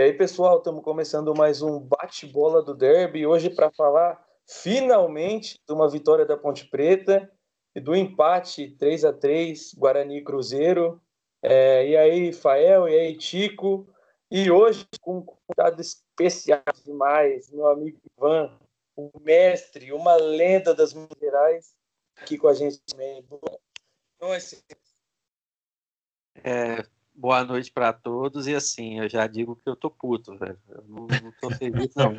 E aí, pessoal, estamos começando mais um bate-bola do Derby. Hoje para falar finalmente de uma vitória da Ponte Preta e do empate 3 a 3 Guarani Cruzeiro. É, e aí, Fael, e aí, Tico. E hoje com um convidado especial demais, meu amigo Ivan, o mestre, uma lenda das Minas aqui com a gente também. Então, assim, é, boa noite para todos. E assim, eu já digo que eu tô puto, velho. Eu não, não tô feliz, não.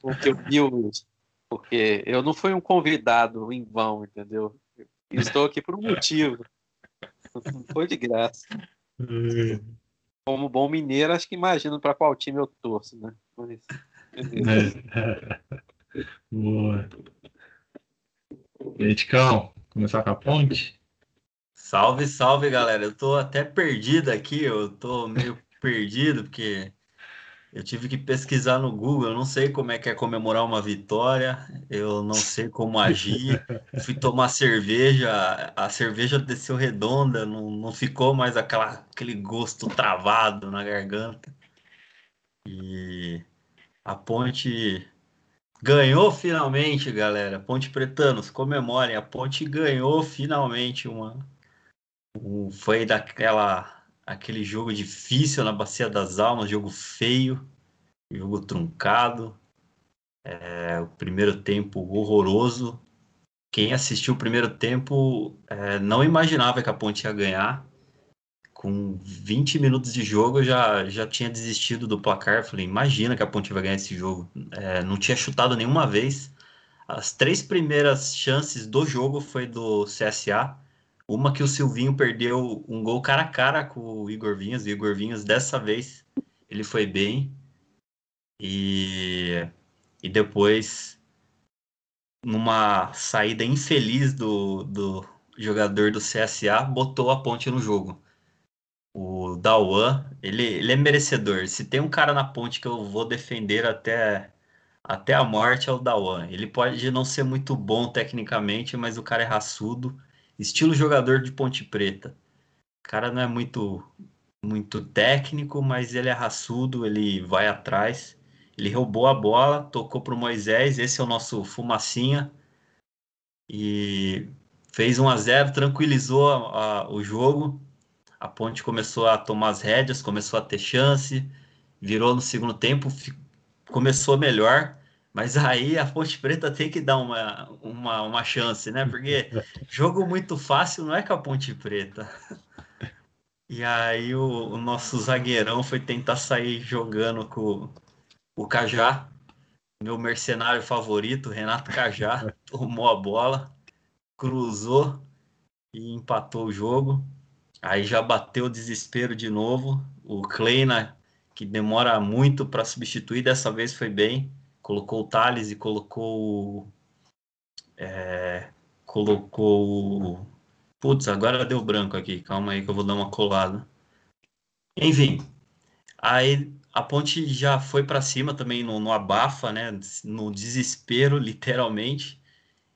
Porque eu vi hoje. Porque eu não fui um convidado em vão, entendeu? Eu estou aqui por um motivo. Não foi de graça. Como bom mineiro, acho que imagino para qual time eu torço, né? Mas, Boa. E aí, Ticão, começar com a ponte? Salve, salve, galera. Eu tô até perdido aqui, eu tô meio perdido porque eu tive que pesquisar no Google, eu não sei como é que é comemorar uma vitória, eu não sei como agir. Fui tomar cerveja, a cerveja desceu redonda, não, não ficou mais aquela, aquele gosto travado na garganta. E a ponte ganhou finalmente, galera. Ponte Pretanos, comemorem, a ponte ganhou finalmente uma foi daquela aquele jogo difícil na Bacia das Almas, jogo feio, jogo truncado, é, o primeiro tempo horroroso. Quem assistiu o primeiro tempo é, não imaginava que a Ponte ia ganhar. Com 20 minutos de jogo, eu já, já tinha desistido do placar. Falei, imagina que a Ponte vai ganhar esse jogo. É, não tinha chutado nenhuma vez. As três primeiras chances do jogo foi do CSA uma que o Silvinho perdeu um gol cara a cara com o Igor Vinhas. O Igor Vinhas, dessa vez, ele foi bem. E, e depois, numa saída infeliz do, do jogador do CSA, botou a ponte no jogo. O Dawan, ele, ele é merecedor. Se tem um cara na ponte que eu vou defender até, até a morte, é o Dawan. Ele pode não ser muito bom tecnicamente, mas o cara é raçudo estilo jogador de Ponte Preta. O cara não é muito muito técnico, mas ele é raçudo, ele vai atrás. Ele roubou a bola, tocou para o Moisés, esse é o nosso fumacinha. E fez 1 a 0 tranquilizou a, a, o jogo. A Ponte começou a tomar as rédeas, começou a ter chance, virou no segundo tempo, começou melhor. Mas aí a Ponte Preta tem que dar uma, uma, uma chance, né? Porque jogo muito fácil não é com a Ponte Preta. E aí o, o nosso zagueirão foi tentar sair jogando com o Cajá, meu mercenário favorito, Renato Cajá, tomou a bola, cruzou e empatou o jogo. Aí já bateu o desespero de novo. O Kleina, que demora muito para substituir, dessa vez foi bem colocou o Thales e colocou. É, colocou. Putz, agora deu branco aqui. Calma aí que eu vou dar uma colada. Enfim, aí a ponte já foi para cima também no, no abafa, né? No desespero, literalmente.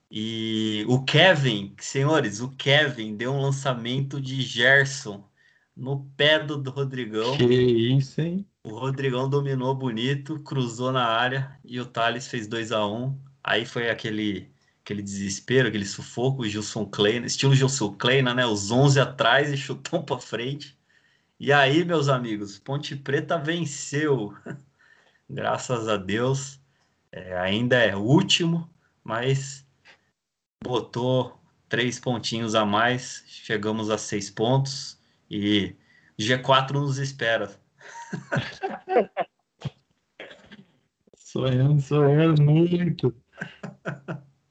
E o Kevin, senhores, o Kevin deu um lançamento de Gerson no pé do, do Rodrigão. Que isso, hein? O Rodrigão dominou bonito, cruzou na área e o Thales fez 2 a 1 um. Aí foi aquele aquele desespero, aquele sufoco, o Gilson Kleina, estilo Gilson Kleina, né? Os 11 atrás e chutou para frente. E aí, meus amigos, Ponte Preta venceu. Graças a Deus. É, ainda é último, mas botou três pontinhos a mais. Chegamos a seis pontos e G4 nos espera. sonhando, sonhando muito.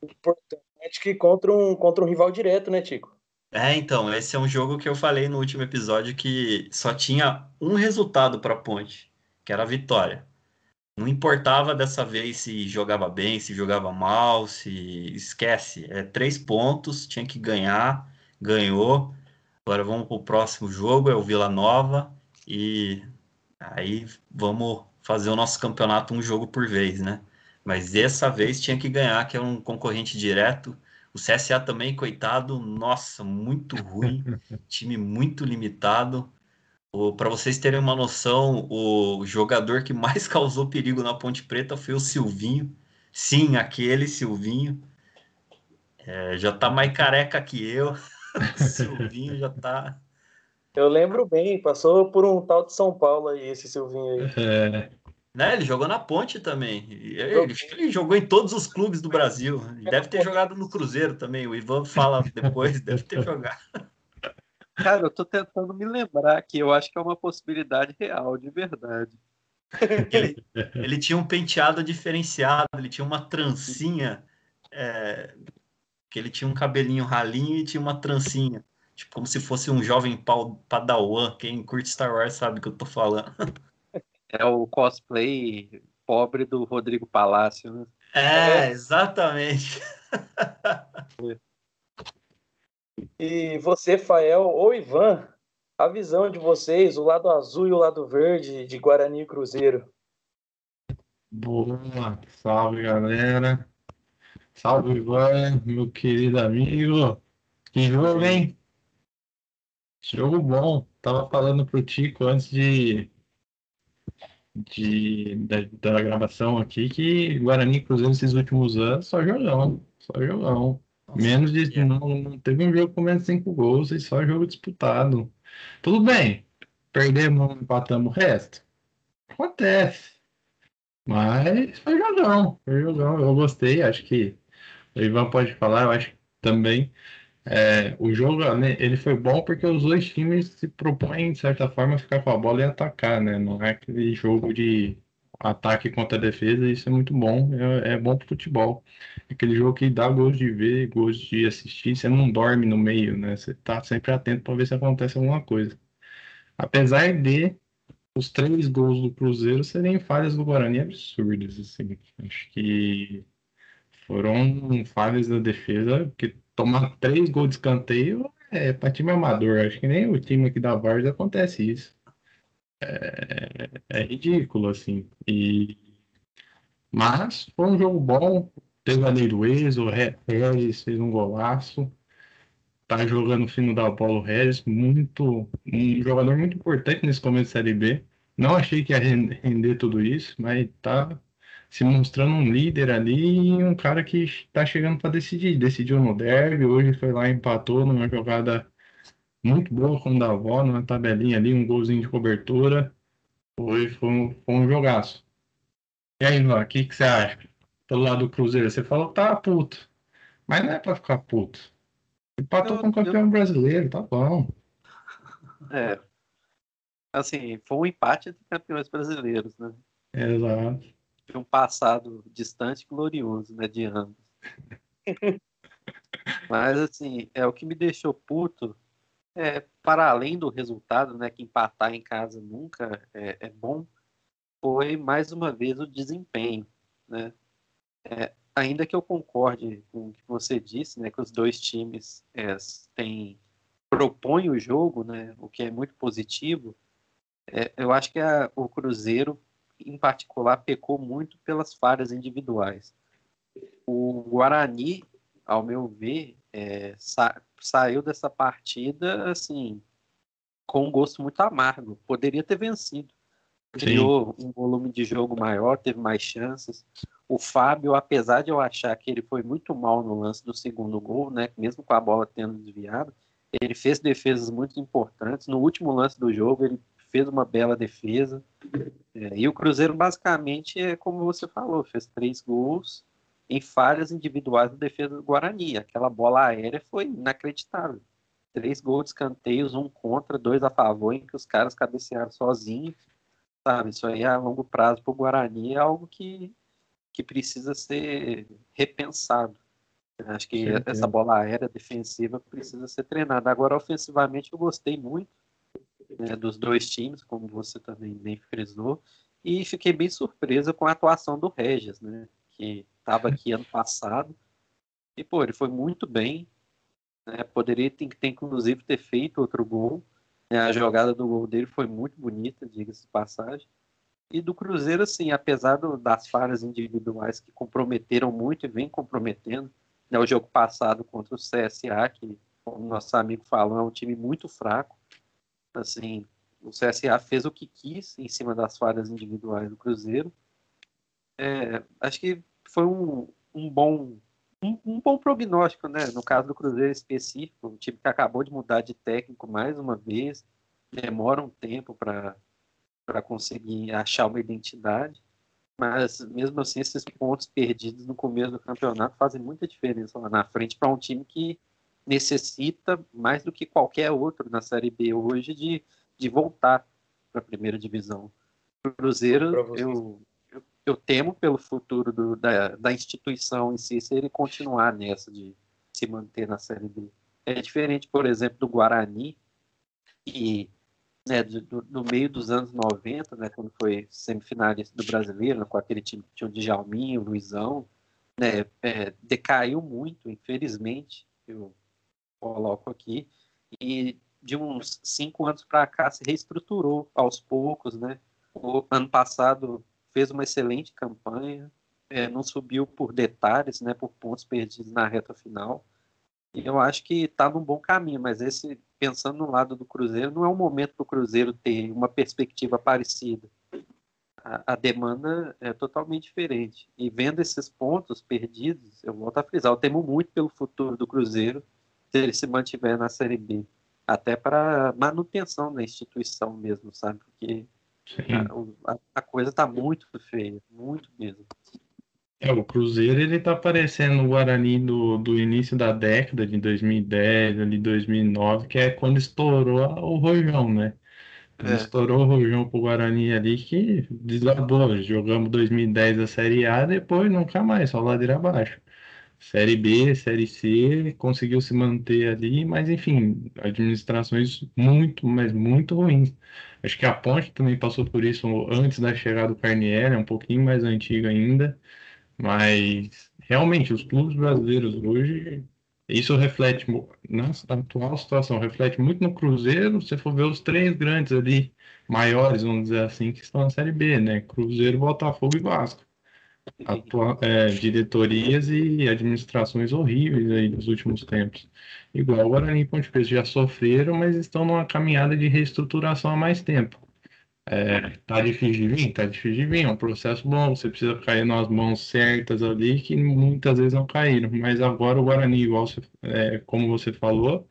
Importante que contra um, contra um rival direto, né, Tico? É, então, esse é um jogo que eu falei no último episódio que só tinha um resultado para a Ponte, que era a vitória. Não importava dessa vez se jogava bem, se jogava mal, se esquece. É três pontos, tinha que ganhar, ganhou. Agora vamos para o próximo jogo, é o Vila Nova e Aí vamos fazer o nosso campeonato um jogo por vez, né? Mas dessa vez tinha que ganhar, que é um concorrente direto. O CSA também, coitado, nossa, muito ruim, time muito limitado. Para vocês terem uma noção, o jogador que mais causou perigo na Ponte Preta foi o Silvinho. Sim, aquele Silvinho. É, já tá mais careca que eu. Silvinho já tá. Eu lembro bem, passou por um tal de São Paulo aí, esse Silvinho aí. É, Né, ele jogou na Ponte também. Ele, ele jogou em todos os clubes do Brasil. Deve ter jogado no Cruzeiro também. O Ivan fala depois, deve ter jogado. Cara, eu tô tentando me lembrar que eu acho que é uma possibilidade real, de verdade. Ele, ele tinha um penteado diferenciado, ele tinha uma trancinha, é, que ele tinha um cabelinho ralinho e tinha uma trancinha. Tipo, como se fosse um jovem padawan. Quem curte Star Wars sabe o que eu tô falando. É o cosplay pobre do Rodrigo Palácio, né? É, exatamente. E você, Fael ou Ivan, a visão de vocês, o lado azul e o lado verde de Guarani e Cruzeiro. boa. Salve, galera. Salve, Ivan, meu querido amigo. Que jogo, hein? Jogo bom. Tava falando pro Tico antes de, de da, da gravação aqui que Guarani e Cruzeiro esses últimos anos só jogão, só jogão. Menos de é. não, não teve um jogo com menos de cinco gols e só jogo disputado. Tudo bem, perdemos, empatamos o resto. Acontece. Mas foi jogão, foi jogão. Eu gostei, acho que o Ivan pode falar, eu acho que também. É, o jogo né, ele foi bom porque os dois times se propõem, de certa forma, ficar com a bola e atacar, né? Não é aquele jogo de ataque contra defesa, isso é muito bom, é, é bom pro futebol. É aquele jogo que dá gosto de ver, gosto de assistir, você não dorme no meio, né? Você tá sempre atento para ver se acontece alguma coisa. Apesar de os três gols do Cruzeiro serem falhas do Guarani absurdas, assim. Acho que foram falhas da defesa, porque tomar três gols de escanteio é para time amador. Acho que nem o time aqui da Várzea acontece isso. É, é ridículo, assim. E... Mas foi um jogo bom. Teve a Leiruez, o Re- Regis fez um golaço. Tá jogando fino da bola o Regis, muito, um jogador muito importante nesse começo de Série B. Não achei que ia ren- render tudo isso, mas tá se mostrando um líder ali e um cara que tá chegando para decidir. Decidiu no derby, hoje foi lá e empatou numa jogada muito boa com o Davó, numa tabelinha ali, um golzinho de cobertura. Foi, foi, um, foi um jogaço. E aí, Ivan, o que, que você acha? Pelo lado do Cruzeiro, você falou tá puto. Mas não é pra ficar puto. Empatou Eu- com o campeão brasileiro, tá bom. É. Assim, foi um empate entre campeões brasileiros, né? Exato. De um passado distante e glorioso, né? De ambos. Mas, assim, é o que me deixou puto. É, para além do resultado, né? Que empatar em casa nunca é, é bom. Foi, mais uma vez, o desempenho, né? É, ainda que eu concorde com o que você disse, né? Que os dois times é, têm propõe o jogo, né, o que é muito positivo, é, eu acho que a, o Cruzeiro, em particular, pecou muito pelas falhas individuais. O Guarani, ao meu ver, é, sa saiu dessa partida assim com um gosto muito amargo. Poderia ter vencido. Criou um volume de jogo maior, teve mais chances. O Fábio, apesar de eu achar que ele foi muito mal no lance do segundo gol, né, mesmo com a bola tendo desviado, ele fez defesas muito importantes. No último lance do jogo, ele fez uma bela defesa. É, e o Cruzeiro, basicamente, é como você falou, fez três gols em falhas individuais da defesa do Guarani. Aquela bola aérea foi inacreditável. Três gols de escanteios, um contra, dois a favor, em que os caras cabecearam sozinhos. Sabe, isso aí a longo prazo para o Guarani é algo que, que precisa ser repensado. Acho que Certeza. essa bola aérea defensiva precisa ser treinada. Agora, ofensivamente, eu gostei muito né, dos dois times, como você também bem frisou, e fiquei bem surpresa com a atuação do Regis, né, que estava aqui ano passado, e pô, ele foi muito bem, né, poderia ter, ter, inclusive ter feito outro gol, né, a jogada do gol dele foi muito bonita, diga-se de passagem, e do Cruzeiro, assim, apesar do, das falhas individuais que comprometeram muito e vem comprometendo, né, o jogo passado contra o CSA, que, como nosso amigo falou, é um time muito fraco. Assim, o CSA fez o que quis em cima das falhas individuais do Cruzeiro. É, acho que foi um, um bom um, um, bom prognóstico, né? No caso do Cruzeiro específico, um time que acabou de mudar de técnico mais uma vez, demora um tempo para conseguir achar uma identidade, mas mesmo assim esses pontos perdidos no começo do campeonato fazem muita diferença lá na frente para um time que necessita mais do que qualquer outro na Série B hoje de, de voltar para a primeira divisão. O Cruzeiro, eu, eu, eu, temo pelo futuro do, da, da instituição em si, se ele continuar nessa de se manter na Série B. É diferente, por exemplo, do Guarani, que né, do, no meio dos anos 90, né, quando foi semifinalista do Brasileiro, com aquele time que tinha o Djalminho, o Luizão, né, é, decaiu muito, infelizmente, eu coloco aqui, e de uns cinco anos para cá se reestruturou aos poucos, né? O ano passado fez uma excelente campanha, é, não subiu por detalhes, né? Por pontos perdidos na reta final. E eu acho que está num bom caminho, mas esse pensando no lado do Cruzeiro, não é um momento para o Cruzeiro ter uma perspectiva parecida. A, a, demanda é totalmente diferente. E vendo esses pontos perdidos, eu volto a frisar, eu temo muito pelo futuro do Cruzeiro se ele se mantiver na Série B. Até para manutenção da instituição mesmo, sabe? Porque a, a, coisa está muito feia, muito mesmo. É, o Cruzeiro ele tá parecendo o Guarani do, do início da década de 2010, ali 2009, que é quando estourou o Rojão, né? É. estourou o Rojão pro Guarani ali que desabou. Jogamos 2010 a Série A, depois nunca mais, só ladeira abaixo. Série B, Série C, conseguiu se manter ali, mas enfim, administrações muito, mas muito ruins. Acho que a Ponte também passou por isso antes da chegada do Carnieri, é um pouquinho mais antiga ainda, mas realmente os clubes brasileiros hoje, isso reflete, na atual situação, reflete muito no Cruzeiro, se for ver os três grandes ali, maiores, vamos dizer assim, que estão na Série B, né? Cruzeiro, Botafogo e Vasco atua, é, diretorias e administrações horríveis aí nos últimos tempos. Igual o Guarani e Ponte Preta já sofreram, mas estão numa caminhada de reestruturação há mais tempo. É, tá difícil de vir? Tá difícil de vir, é um processo bom, você precisa cair nas mãos certas ali, que muitas vezes não caíram. Mas agora o Guarani, igual você, é, como você falou,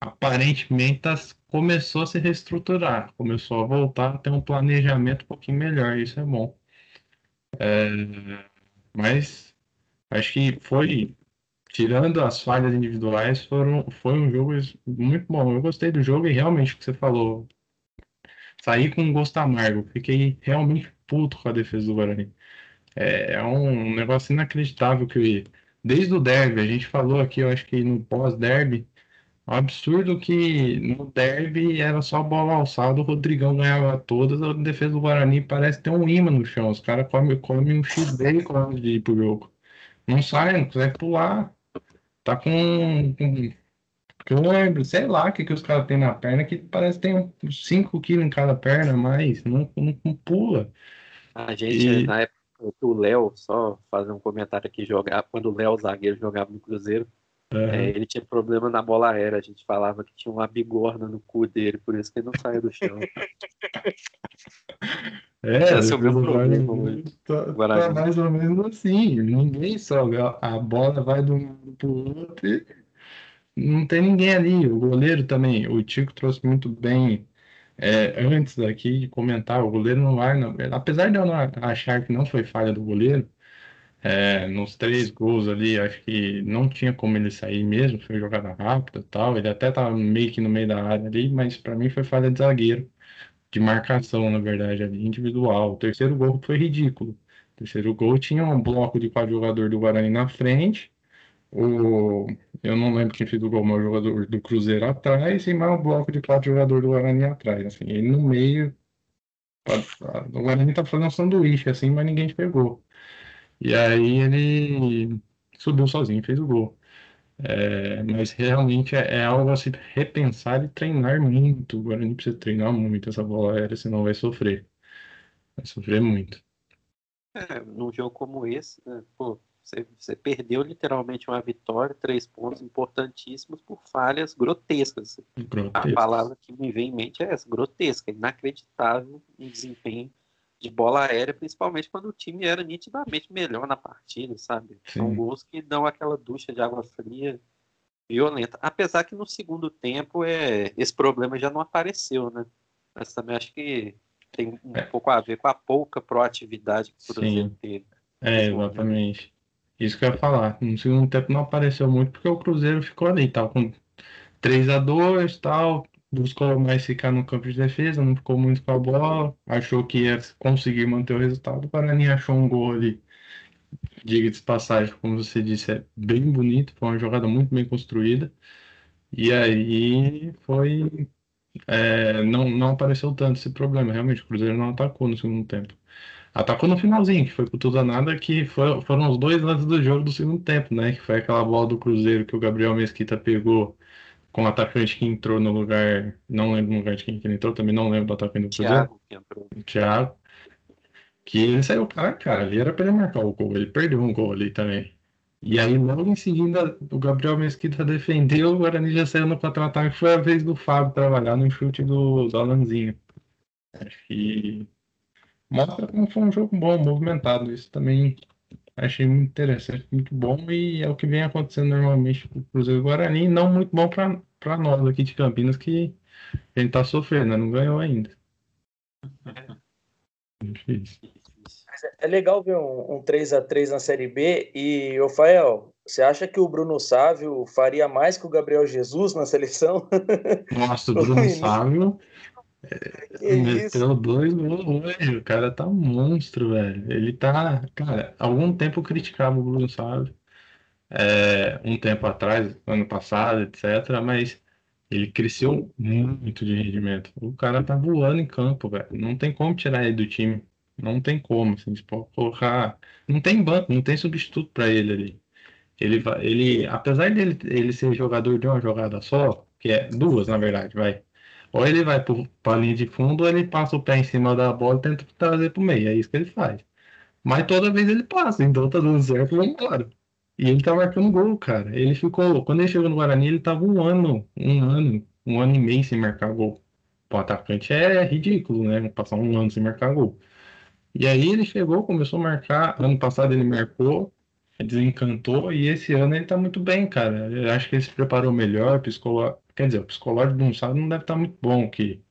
aparentemente tá, começou a se reestruturar, começou a voltar a ter um planejamento um pouquinho melhor, isso é bom. É, mas acho que foi, tirando as falhas individuais, foram, foi um jogo muito bom. Eu gostei do jogo e realmente o que você falou, saí com um gosto amargo. Fiquei realmente puto com a defesa do Guarani. É, é um negócio inacreditável que desde o derby, a gente falou aqui, eu acho que no pós-derby, um absurdo que no derby era só bola alçada, o Rodrigão ganhava todas, a defesa do Guarani parece ter um imã no chão. Os caras comem, comem um X-Bacon antes de ir pro jogo. Não sai, não consegue pular. Tá com, com eu lembro, sei lá o que, que os caras têm na perna, que parece que tem 5 quilos em cada perna, mas não, não, não pula. A gente, e... na época o Léo, só fazer um comentário aqui, jogar, quando o Léo, zagueiro, jogava no Cruzeiro, Uhum. É, ele tinha problema na bola aérea, a gente falava que tinha uma bigorna no cu dele, por isso que ele não saia do chão. É, Esse é o meu problema hoje. Tá, tá, mais ou menos assim, ninguém sobe, a bola vai de um pro outro e não tem ninguém ali. O goleiro também, o Tico trouxe muito bem é, antes aqui de comentar, o goleiro não vai, não, apesar de eu não achar que não foi falha do goleiro, é, nos três gols ali, acho que não tinha como ele sair mesmo, foi jogada rápida tal. Ele até estava meio que no meio da área ali, mas para mim foi falha de zagueiro, de marcação, na verdade, ali, individual. O terceiro gol foi ridículo. O terceiro gol tinha um bloco de quatro jogadores do Guarani na frente. O, eu não lembro quem fez o gol, mas o jogador do Cruzeiro atrás e mais um bloco de quatro jogadores do Guarani atrás. Assim, ele no meio. O Guarani tá fazendo um sanduíche assim, mas ninguém pegou. E aí ele subiu sozinho, fez o gol. É, mas realmente é, é, algo a se repensar e treinar muito. O Guarani precisa treinar muito essa bola aérea, senão vai sofrer. Vai sofrer muito. É, num jogo como esse, né, pô, Você, você perdeu literalmente uma vitória, três pontos importantíssimos por falhas grotescas. A palavra que me vem em mente é essa, grotesca, inacreditável um desempenho de bola aérea, principalmente quando o time era nitidamente melhor na partida, sabe? São gols que dão aquela ducha de água fria violenta. Apesar que no segundo tempo é, esse problema já não apareceu, né? Mas também acho que tem um é. pouco a ver com a pouca proatividade que o Cruzeiro teve. É, exatamente. Isso que eu ia falar. No segundo tempo não apareceu muito porque o Cruzeiro ficou ali, tal, com 3 a 2 tal, buscou mais ficar no campo de defesa, não ficou muito com a bola, achou que ia conseguir manter o resultado. O Guarani achou um gol ali, diga de passagem, como você disse, é bem bonito, foi uma jogada muito bem construída. E aí foi. É, não, não apareceu tanto esse problema, realmente, o Cruzeiro não atacou no segundo tempo. Atacou no finalzinho, que foi por tudo ou nada, que foi, foram os dois lances do jogo do segundo tempo, né? Que foi aquela bola do Cruzeiro que o Gabriel Mesquita pegou com o atacante que entrou no lugar. Não lembro no lugar de quem que ele entrou, também não lembro do atacante do Cruzeiro. Thiago, que entrou. Thiago. Que ele saiu, cara, cara, ali era pra ele marcar o gol, ele perdeu um gol ali também. E aí, logo em seguida, o Gabriel Mesquita defendeu, o Guarani já saiu no contra-ataque. Foi a vez do Fábio trabalhar no chute do, do Alanzinho. Acho que mostra como foi um jogo bom, movimentado. Isso também achei muito interessante, muito bom e é o que vem acontecendo normalmente com o Cruzeiro Guarani, não muito bom para nós aqui de Campinas que a gente está sofrendo, né? não ganhou ainda. É legal ver um, um 3 a 3 na Série B e, Rafael, você acha que o Bruno Sávio faria mais que o Gabriel Jesus na seleção? Nossa, o Bruno Sávio é, meteu dois gols hoje. O cara tá um monstro, velho. Ele tá. Cara, algum tempo eu criticava o Bruno, sabe? É, um tempo atrás, ano passado, etc. Mas ele cresceu muito de rendimento. O cara tá voando em campo, velho. Não tem como tirar ele do time. Não tem como. Assim, tipo, colocar. Não tem banco, não tem substituto para ele ali. Ele, ele, apesar dele ele ser jogador de uma jogada só, que é duas, na verdade, vai. Ou ele vai para a linha de fundo, ou ele passa o pé em cima da bola e tenta trazer para o meio. É isso que ele faz. Mas toda vez ele passa, então tá dando certo, vamos embora. E ele tá marcando gol, cara. Ele ficou. Quando ele chegou no Guarani, ele tava um ano, um ano, um ano e meio sem marcar gol. O atacante é ridículo, né? Passar um ano sem marcar gol. E aí ele chegou, começou a marcar. Ano passado ele marcou, desencantou, e esse ano ele tá muito bem, cara. Eu acho que ele se preparou melhor, psicolo... Quer dizer, o psicológico do Gonçalo não deve estar muito bom, que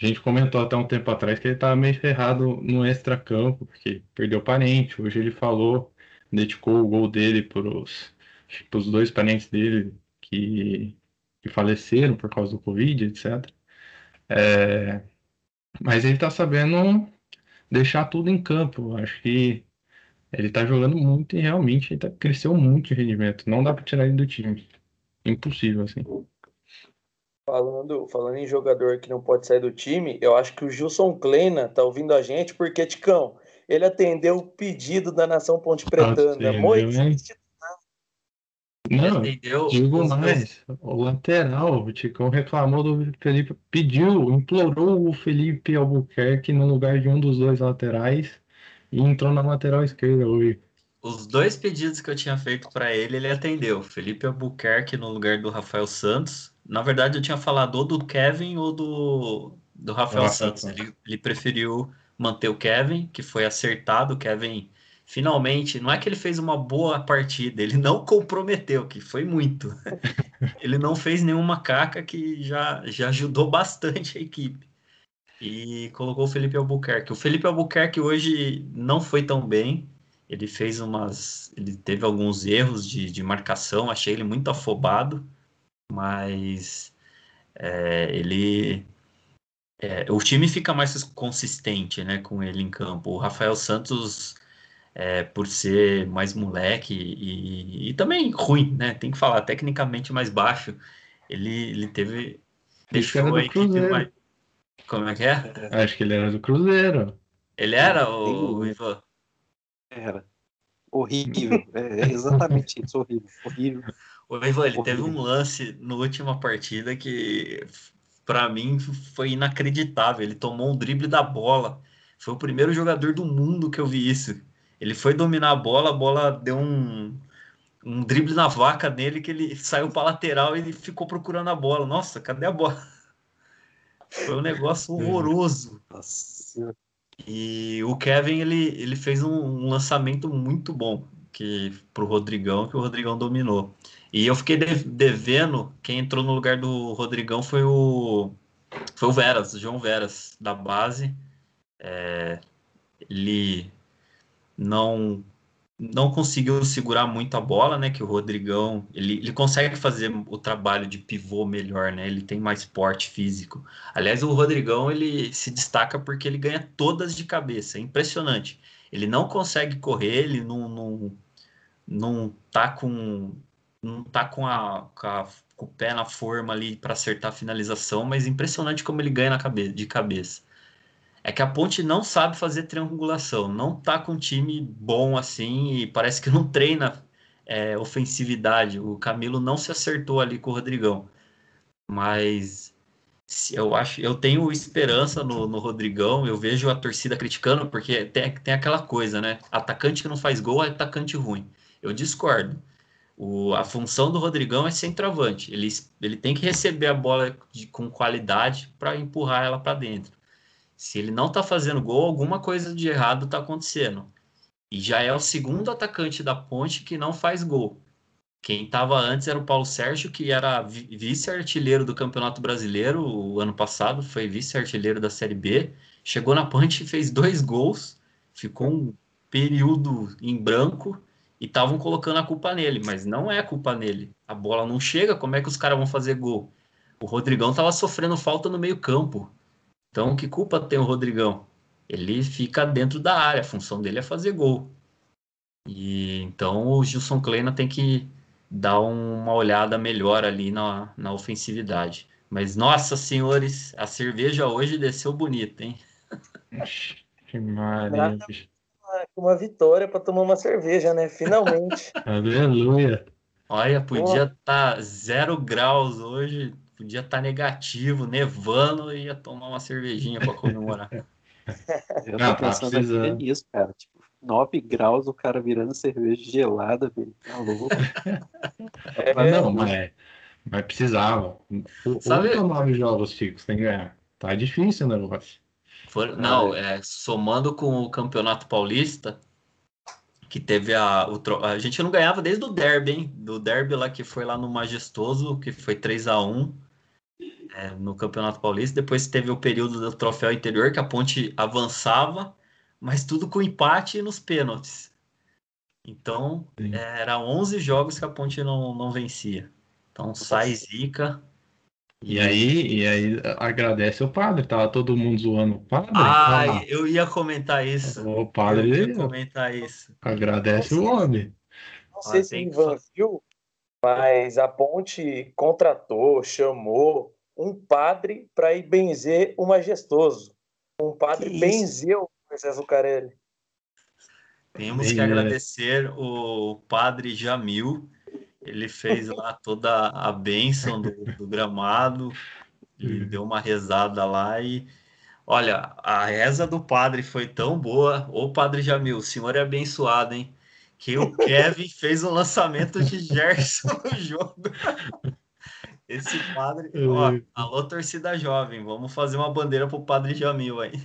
a gente comentou até um tempo atrás que ele estava meio ferrado no extra-campo, porque perdeu parente. Hoje ele falou, dedicou o gol dele para os dois parentes dele que, que faleceram por causa do Covid, etc. É, mas ele está sabendo deixar tudo em campo. Acho que ele está jogando muito e realmente ele tá, cresceu muito de rendimento. Não dá para tirar ele do time. Impossível, assim. Falando, falando em jogador que não pode sair do time, eu acho que o Gilson Kleina tá ouvindo a gente, porque, Ticão, ele atendeu o pedido da Nação Ponte Pretana. Moisés não, digo mais, o lateral, o Ticão reclamou do Felipe, pediu, implorou o Felipe Albuquerque no lugar de um dos dois laterais e entrou na lateral esquerda hoje. Os dois pedidos que eu tinha feito para ele, ele atendeu. Felipe Albuquerque no lugar do Rafael Santos na verdade, eu tinha falado ou do Kevin ou do, do Rafael Nossa, Santos. Ele, ele preferiu manter o Kevin, que foi acertado. O Kevin finalmente, não é que ele fez uma boa partida, ele não comprometeu, que foi muito. ele não fez nenhuma caca que já, já ajudou bastante a equipe. E colocou o Felipe Albuquerque. O Felipe Albuquerque hoje não foi tão bem. Ele fez umas. Ele teve alguns erros de, de marcação, achei ele muito afobado mas é, ele é, o time fica mais consistente, né, com ele em campo. O Rafael Santos, é, por ser mais moleque e, e, também ruim, né, tem que falar, tecnicamente mais baixo, ele, ele teve deixou a equipe mais... Como é que é? Acho que ele era do Cruzeiro. Ele era o, o Ivan? Era. Horrível. É, é exatamente isso, horrível. Horrível. O Ivan, ele teve um lance na última partida que, para mim, foi inacreditável. Ele tomou um drible da bola. Foi o primeiro jogador do mundo que eu vi isso. Ele foi dominar a bola, a bola deu um, um drible na vaca nele que ele saiu para lateral e ficou procurando a bola. Nossa, cadê a bola? Foi um negócio horroroso. Nossa. E o Kevin ele, ele fez um, um lançamento muito bom que pro Rodrigão que o Rodrigão dominou. E eu fiquei devendo quem entrou no lugar do Rodrigão foi o foi o Veras, o João Veras da base. É, ele não não conseguiu segurar muito a bola, né? Que o Rodrigão ele, ele consegue fazer o trabalho de pivô melhor, né? Ele tem mais porte físico. Aliás, o Rodrigão ele se destaca porque ele ganha todas de cabeça, é impressionante. Ele não consegue correr, ele não, não, não tá com não tá com, a, com, a, com o pé na forma ali para acertar a finalização, mas impressionante como ele ganha na de cabeça é que a Ponte não sabe fazer triangulação, não tá com um time bom assim e parece que não treina é, ofensividade. O Camilo não se acertou ali com o Rodrigão, mas eu acho, eu tenho esperança no, no Rodrigão. Eu vejo a torcida criticando porque tem, tem aquela coisa, né? Atacante que não faz gol é atacante ruim. Eu discordo. O, a função do Rodrigão é centroavante. Ele, ele tem que receber a bola de, com qualidade para empurrar ela para dentro. Se ele não tá fazendo gol, alguma coisa de errado tá acontecendo. E já é o segundo atacante da Ponte que não faz gol. Quem estava antes era o Paulo Sérgio, que era vice-artilheiro do Campeonato Brasileiro o ano passado, foi vice-artilheiro da Série B. Chegou na Ponte e fez dois gols, ficou um período em branco e estavam colocando a culpa nele, mas não é culpa nele. A bola não chega, como é que os caras vão fazer gol? O Rodrigão estava sofrendo falta no meio-campo. Então, que culpa tem o Rodrigão? Ele fica dentro da área, a função dele é fazer gol. E então o Gilson Kleina tem que dar uma olhada melhor ali na, na ofensividade. Mas, nossa, senhores, a cerveja hoje desceu bonita, hein? Que maravilha. Uma vitória para tomar uma cerveja, né? Finalmente. Aleluia. Olha, podia estar tá zero graus hoje, podia estar tá negativo, nevando e ia tomar uma cervejinha para comemorar. Eu tô não, tá pensando tá nisso, cara. Tipo, 9 graus, o cara virando cerveja gelada, velho. Tá louco. é, mas não, mas, mas precisava. Sabe... Oito ou nove jogos tem que ganhar. Tá difícil o negócio. For, não, é, somando com o Campeonato Paulista, que teve a. O, a gente não ganhava desde o Derby, hein? Do Derby lá que foi lá no Majestoso, que foi 3 a 1 é, no Campeonato Paulista. Depois teve o período do troféu interior, que a ponte avançava, mas tudo com empate nos pênaltis. Então, Sim. era 11 jogos que a ponte não, não vencia. Então, sai zica. E aí, e aí agradece o padre, tava todo mundo zoando o padre. Ah, ah eu ia comentar isso. O padre eu ia comentar isso. Agradece o homem. Não sei se o Ivan viu, mas a ponte contratou, chamou um padre para ir benzer o majestoso. Um padre que benzeu o Moisés Zucarelli. Temos que agradecer o padre Jamil. Ele fez lá toda a bênção do, do gramado, e deu uma rezada lá e olha, a reza do padre foi tão boa. Ô padre Jamil, o senhor é abençoado, hein? Que o Kevin fez o lançamento de Gerson no jogo. Esse padre. Ó, alô, torcida jovem, vamos fazer uma bandeira pro padre Jamil aí.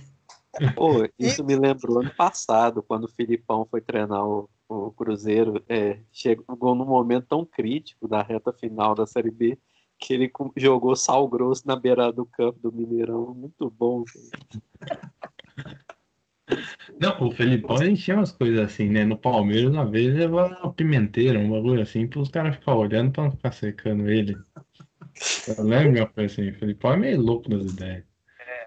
Pô, isso me lembrou ano passado, quando o Filipão foi treinar o, o Cruzeiro. É, chegou num momento tão crítico da reta final da Série B que ele jogou sal grosso na beira do campo do Mineirão. Muito bom. Não, o Felipão tinha umas coisas assim, né? No Palmeiras, uma vez, levou uma pimenteira, um bagulho assim, para os caras ficarem olhando para não ficar secando ele. Eu lembro uma coisa assim, o Felipão é meio louco nas ideias.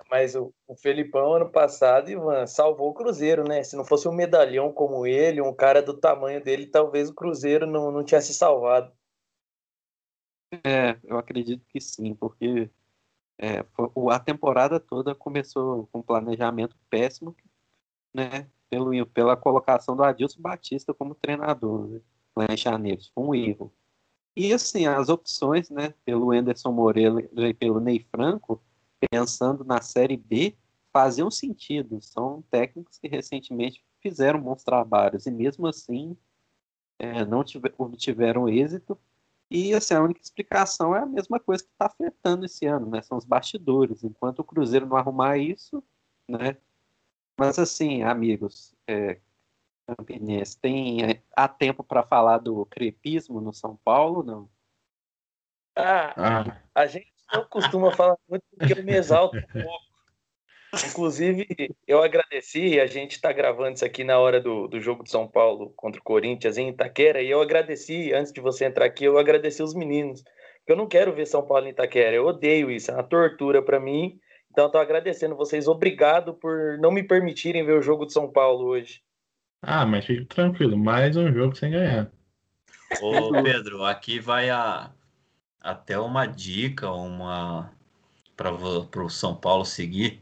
Mas o, o Felipão, ano passado, Ivan, salvou o Cruzeiro, né? Se não fosse um medalhão como ele, um cara do tamanho dele, talvez o Cruzeiro não, não tinha salvado. É, eu acredito que sim, porque é, a temporada toda começou com um planejamento péssimo, né? Pelo, pela colocação do Adilson Batista como treinador, né? Lá em janeiro. Foi um erro. E assim, as opções, né, pelo Anderson Moreira e pelo Ney Franco, pensando na Série B, faziam sentido. São técnicos que recentemente fizeram bons trabalhos e mesmo assim é, não tiver, obtiveram êxito. E assim, a única explicação é a mesma coisa que está afetando esse ano, né? São os bastidores. Enquanto o Cruzeiro não arrumar isso, né? Mas assim, amigos, é, Campinense, tem é, há tempo para falar do crepismo no São Paulo, não? Ah, ah. a gente não costuma falar muito porque eu me exalto um pouco. Inclusive, eu agradeci, a gente está gravando isso aqui na hora do, do jogo de São Paulo contra o Corinthians em Itaquera, e eu agradeci, antes de você entrar aqui, eu agradeci os meninos. Eu não quero ver São Paulo em Itaquera, eu odeio isso, é uma tortura para mim. Então, estou agradecendo vocês, obrigado por não me permitirem ver o jogo de São Paulo hoje. Ah, mas fique tranquilo, mais um jogo sem ganhar. Ô, Pedro, aqui vai a, até uma dica, uma para o São Paulo seguir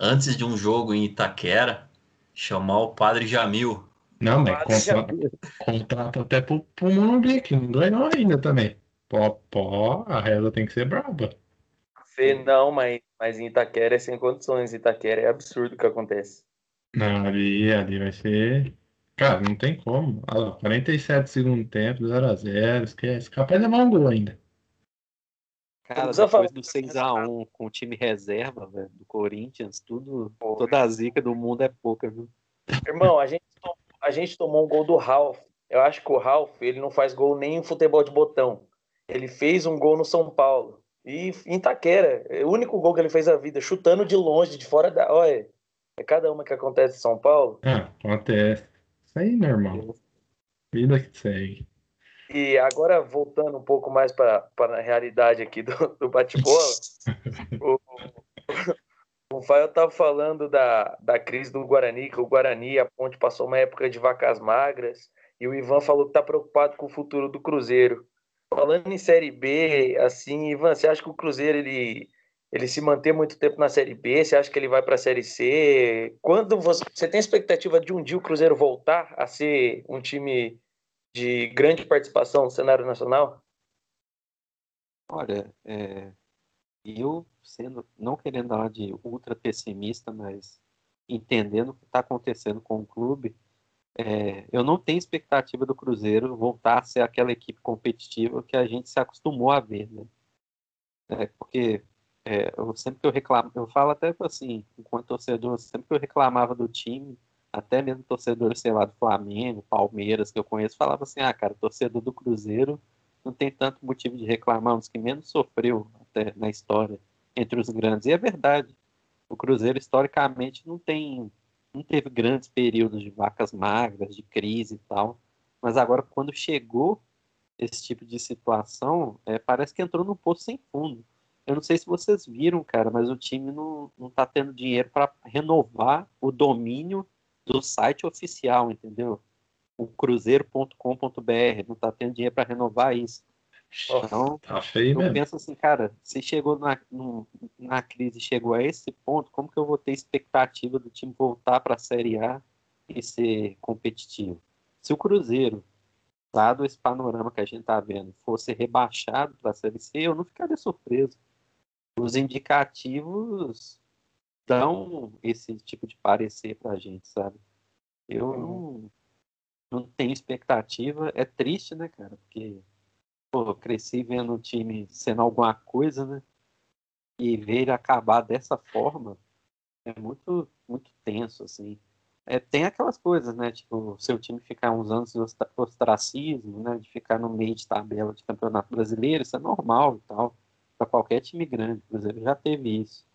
antes de um jogo em Itaquera, chamar o Padre Jamil. Não, mas contrata, contrata até pro, pro Morumbi, que não ganhou ainda também. Pó, pó, a reza tem que ser braba. Fê, não, mas, mas em Itaquera é sem condições. Itaquera é absurdo o que acontece. Não, ali, ali vai ser. Cara, não tem como. Olha lá, 47 segundo tempo, 0x0, esquece. Capaz de levar um gol ainda. Cara, depois do 6x1 com o time reserva, velho, do Corinthians, tudo, toda a zica do mundo é pouca, viu? Irmão, a gente, tomou, a gente tomou um gol do Ralph. Eu acho que o Ralph, ele não faz gol nem em futebol de botão. Ele fez um gol no São Paulo. E em Itaquera, é o único gol que ele fez na vida, chutando de longe, de fora da. Olha, é cada uma que acontece em São Paulo. Ah, acontece. Isso aí, normal. Vida que segue. E agora, voltando um pouco mais para a realidade aqui do, do bate-bola, o, o Fael estava falando da, da crise do Guarani, que o Guarani, a Ponte, passou uma época de vacas magras, e o Ivan falou que está preocupado com o futuro do Cruzeiro. Falando em Série B, assim, Ivan, você acha que o Cruzeiro ele, ele se manter muito tempo na Série B? Você acha que ele vai para a Série C? Quando você, você tem expectativa de um dia o Cruzeiro voltar a ser um time de grande participação no cenário nacional? Olha, é, eu sendo, não querendo falar de ultra pessimista, mas entendendo o que está acontecendo com o clube, é, eu não tenho expectativa do Cruzeiro voltar a ser aquela equipe competitiva que a gente se acostumou a ver, né? É, porque é, eu sempre que eu reclamo, eu falo até assim, enquanto torcedor, sempre que eu reclamava do time, até mesmo torcedores, sei lá, do Flamengo, Palmeiras, que eu conheço, falava assim, ah, cara, torcedor do Cruzeiro não tem tanto motivo de reclamar, um dos que menos sofreu até na história entre os grandes. E é verdade. O Cruzeiro, historicamente, não tem não teve grandes períodos de vacas magras, de crise e tal. Mas agora, quando chegou esse tipo de situação, é, parece que entrou num poço sem fundo. Eu não sei se vocês viram, cara, mas o time não, não tá tendo dinheiro para renovar o domínio do site oficial, entendeu? O cruzeiro.com.br, não tá tendo dinheiro para renovar isso. Então, tá feio eu mesmo. penso assim, cara, se chegou na, na crise, chegou a esse ponto, como que eu vou ter expectativa do time voltar para a Série A e ser competitivo? Se o Cruzeiro, dado esse panorama que a gente tá vendo, fosse rebaixado para a Série C, eu não ficaria surpreso. Os indicativos dão esse tipo de parecer pra gente, sabe? Eu uhum. não, não tenho expectativa. É triste, né, cara? Porque, pô, cresci vendo o time sendo alguma coisa, né? E ver ele acabar dessa forma é muito, muito tenso, assim. É, tem aquelas coisas, né? Tipo, seu time ficar uns anos de ostracismo, né? De ficar no meio de tabela de campeonato brasileiro, isso é normal e tal. Para qualquer time grande, por exemplo, já teve isso.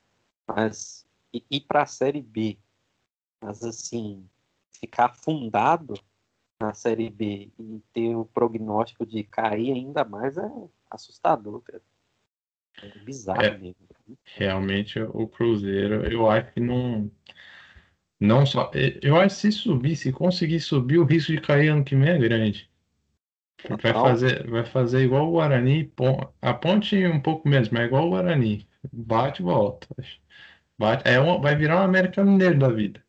Mas e ir para a Série B. Mas assim, ficar afundado na Série B e ter o prognóstico de cair ainda mais é assustador, cara. É bizarro é, mesmo. Realmente o Cruzeiro, eu acho que não. Não só. Eu acho que se subir, se conseguir subir, o risco de cair ano que vem é grande. Vai fazer, vai fazer igual o Guarani. A ponte um pouco menos, mas é igual o Guarani. Bate e volta. Vai, é uma, vai virar um América Mineiro da vida.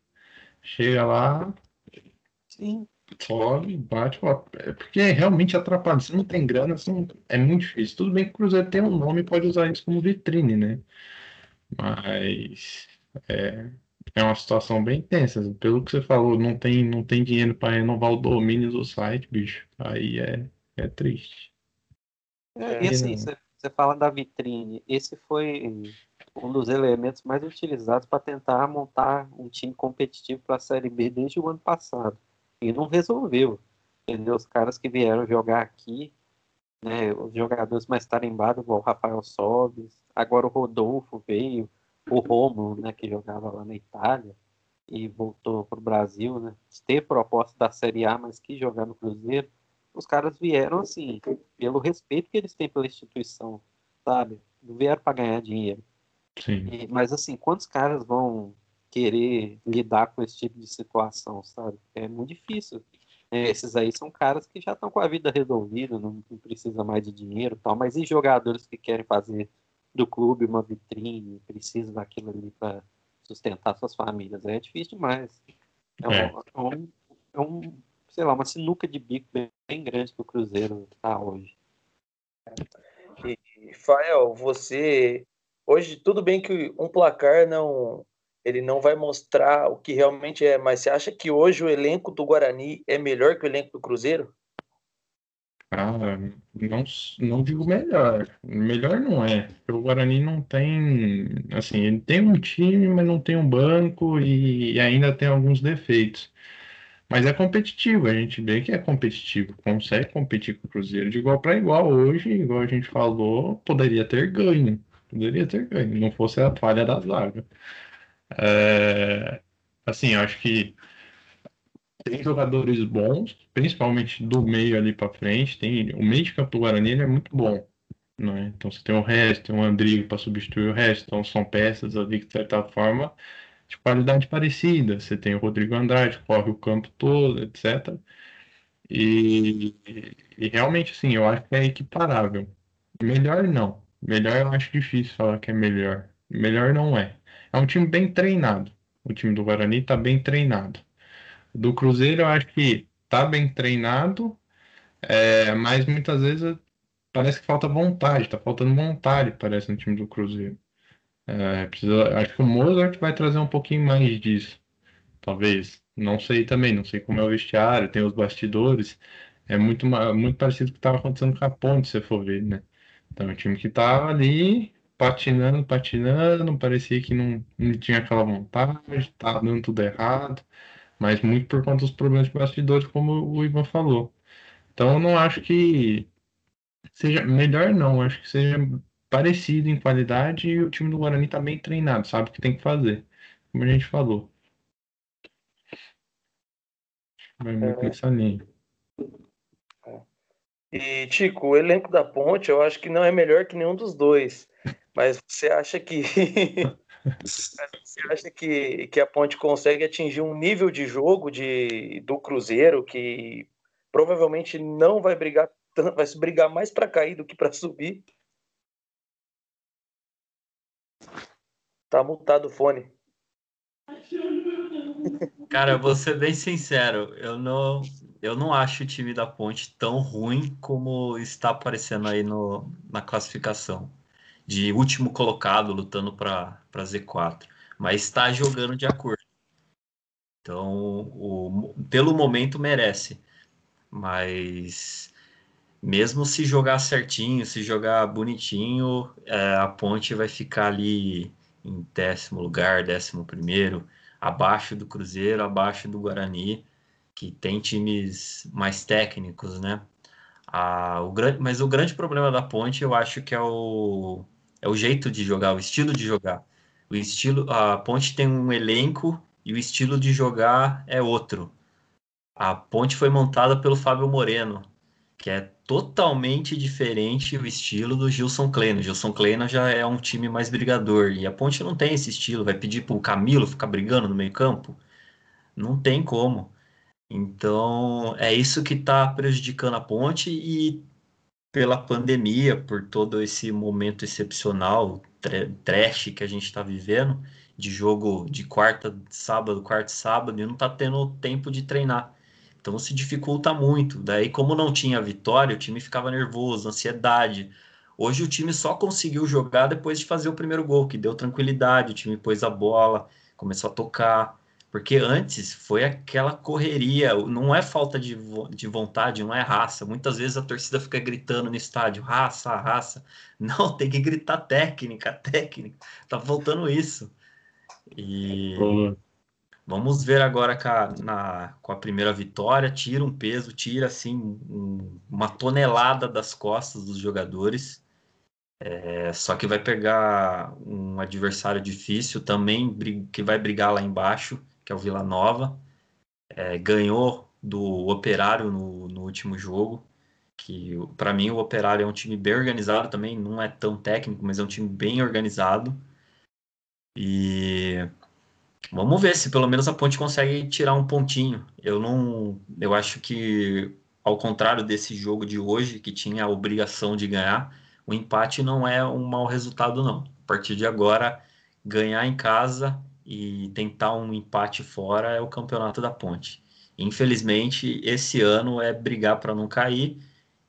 Chega lá, Sim. sobe, bate. É porque realmente atrapalha. Se não tem grana, assim, é muito difícil. Tudo bem que o Cruzeiro tem um nome e pode usar isso como vitrine, né? Mas é, é uma situação bem tensa. Pelo que você falou, não tem, não tem dinheiro para renovar o domínio do site, bicho. Aí é, é triste. É, e assim, você, você fala da vitrine. Esse foi um dos elementos mais utilizados para tentar montar um time competitivo para a Série B desde o ano passado. E não resolveu. Entendeu? Os caras que vieram jogar aqui, né, os jogadores mais tarimbados, igual o Rafael Sobes, agora o Rodolfo veio, o Romulo, né, que jogava lá na Itália e voltou para o Brasil, né, ter proposta da Série A, mas que jogar no Cruzeiro. Os caras vieram assim, pelo respeito que eles têm pela instituição, sabe? Não vieram para ganhar dinheiro. E, mas assim, quantos caras vão querer lidar com esse tipo de situação, sabe? É muito difícil. É, esses aí são caras que já estão com a vida resolvida, não, não, precisa mais de dinheiro tal, mas e jogadores que querem fazer do clube uma vitrine, precisam daquilo ali para sustentar suas famílias? É difícil demais. É, é. Um, é, um, é um, sei lá, uma sinuca de bico bem, bem grande que o Cruzeiro está hoje. E, Fael, você hoje tudo bem que um placar não ele não vai mostrar o que realmente é, mas você acha que hoje o elenco do Guarani é melhor que o elenco do Cruzeiro? Ah, não, não digo melhor. Melhor não é. O Guarani não tem. Assim, ele tem um time, mas não tem um banco e ainda tem alguns defeitos. Mas é competitivo, a gente vê que é competitivo, consegue competir com o Cruzeiro de igual para igual. Hoje, igual a gente falou, poderia ter ganho. Poderia ter ganho, não fosse a falha da zaga. É, assim, acho que tem jogadores bons, principalmente do meio ali para frente. Tem o meio de campo do Guarani é muito bom, né? Então você tem o resto, tem o Andrigo para substituir o resto, então são peças ali que de certa forma de qualidade parecida. Você tem o Rodrigo Andrade, corre o campo todo, etc. E, e realmente assim, eu acho que é equiparável. Melhor não. Melhor eu acho difícil falar que é melhor. Melhor não é. É um time bem treinado. O time do Guarani está bem treinado. Do Cruzeiro, eu acho que está bem treinado, é, mas muitas vezes parece que falta vontade, está faltando vontade, parece, no time do Cruzeiro. É, precisa, acho que o Mozart vai trazer um pouquinho mais disso, talvez. Não sei também, não sei como é o vestiário, tem os bastidores. É muito, muito parecido com o que estava acontecendo com a Ponte, se for ver, né? Então, o time que estava ali patinando, patinando, parecia que não, não tinha aquela vontade, estava dando tudo errado, mas muito por conta dos problemas de bastidores, como o Ivan falou. Então, eu não acho que seja melhor, não, acho que seja parecido em qualidade e o time do Guarani está bem treinado, sabe o que tem que fazer, como a gente falou. Vai muito é. nessa linha. E, Tico, o elenco da Ponte eu acho que não é melhor que nenhum dos dois. Mas você acha que. você acha que, que a Ponte consegue atingir um nível de jogo de, do Cruzeiro que provavelmente não vai brigar vai se brigar mais para cair do que para subir? Tá multado o fone. Cara, eu vou ser bem sincero, eu não, eu não acho o time da Ponte tão ruim como está aparecendo aí no, na classificação. De último colocado, lutando para Z4. Mas está jogando de acordo. Então, o, pelo momento, merece. Mas mesmo se jogar certinho, se jogar bonitinho, é, a Ponte vai ficar ali em décimo lugar, décimo primeiro abaixo do Cruzeiro, abaixo do Guarani, que tem times mais técnicos, né? Ah, o grande, mas o grande problema da Ponte, eu acho que é o, é o jeito de jogar, o estilo de jogar. O estilo, a Ponte tem um elenco e o estilo de jogar é outro. A Ponte foi montada pelo Fábio Moreno, que é totalmente diferente o estilo do Gilson Kleina. O Gilson Kleina já é um time mais brigador e a Ponte não tem esse estilo. Vai pedir para o Camilo ficar brigando no meio campo? Não tem como. Então é isso que está prejudicando a Ponte e pela pandemia, por todo esse momento excepcional, trash que a gente está vivendo, de jogo de quarta, sábado, quarta, sábado, e não está tendo tempo de treinar. Então se dificulta muito. Daí, como não tinha vitória, o time ficava nervoso, ansiedade. Hoje o time só conseguiu jogar depois de fazer o primeiro gol, que deu tranquilidade, o time pôs a bola, começou a tocar. Porque antes foi aquela correria, não é falta de, de vontade, não é raça. Muitas vezes a torcida fica gritando no estádio, raça, raça. Não, tem que gritar técnica, técnica. Tá faltando isso. E vamos ver agora com a, na, com a primeira vitória, tira um peso, tira assim um, uma tonelada das costas dos jogadores. É, só que vai pegar um adversário difícil também, que vai brigar lá embaixo que é o Vila Nova. É, ganhou do Operário no, no último jogo, que para mim o Operário é um time bem organizado também, não é tão técnico, mas é um time bem organizado. E vamos ver se pelo menos a Ponte consegue tirar um pontinho. Eu não, eu acho que ao contrário desse jogo de hoje que tinha a obrigação de ganhar, o empate não é um mau resultado não. A partir de agora, ganhar em casa e tentar um empate fora é o campeonato da Ponte. Infelizmente, esse ano é brigar para não cair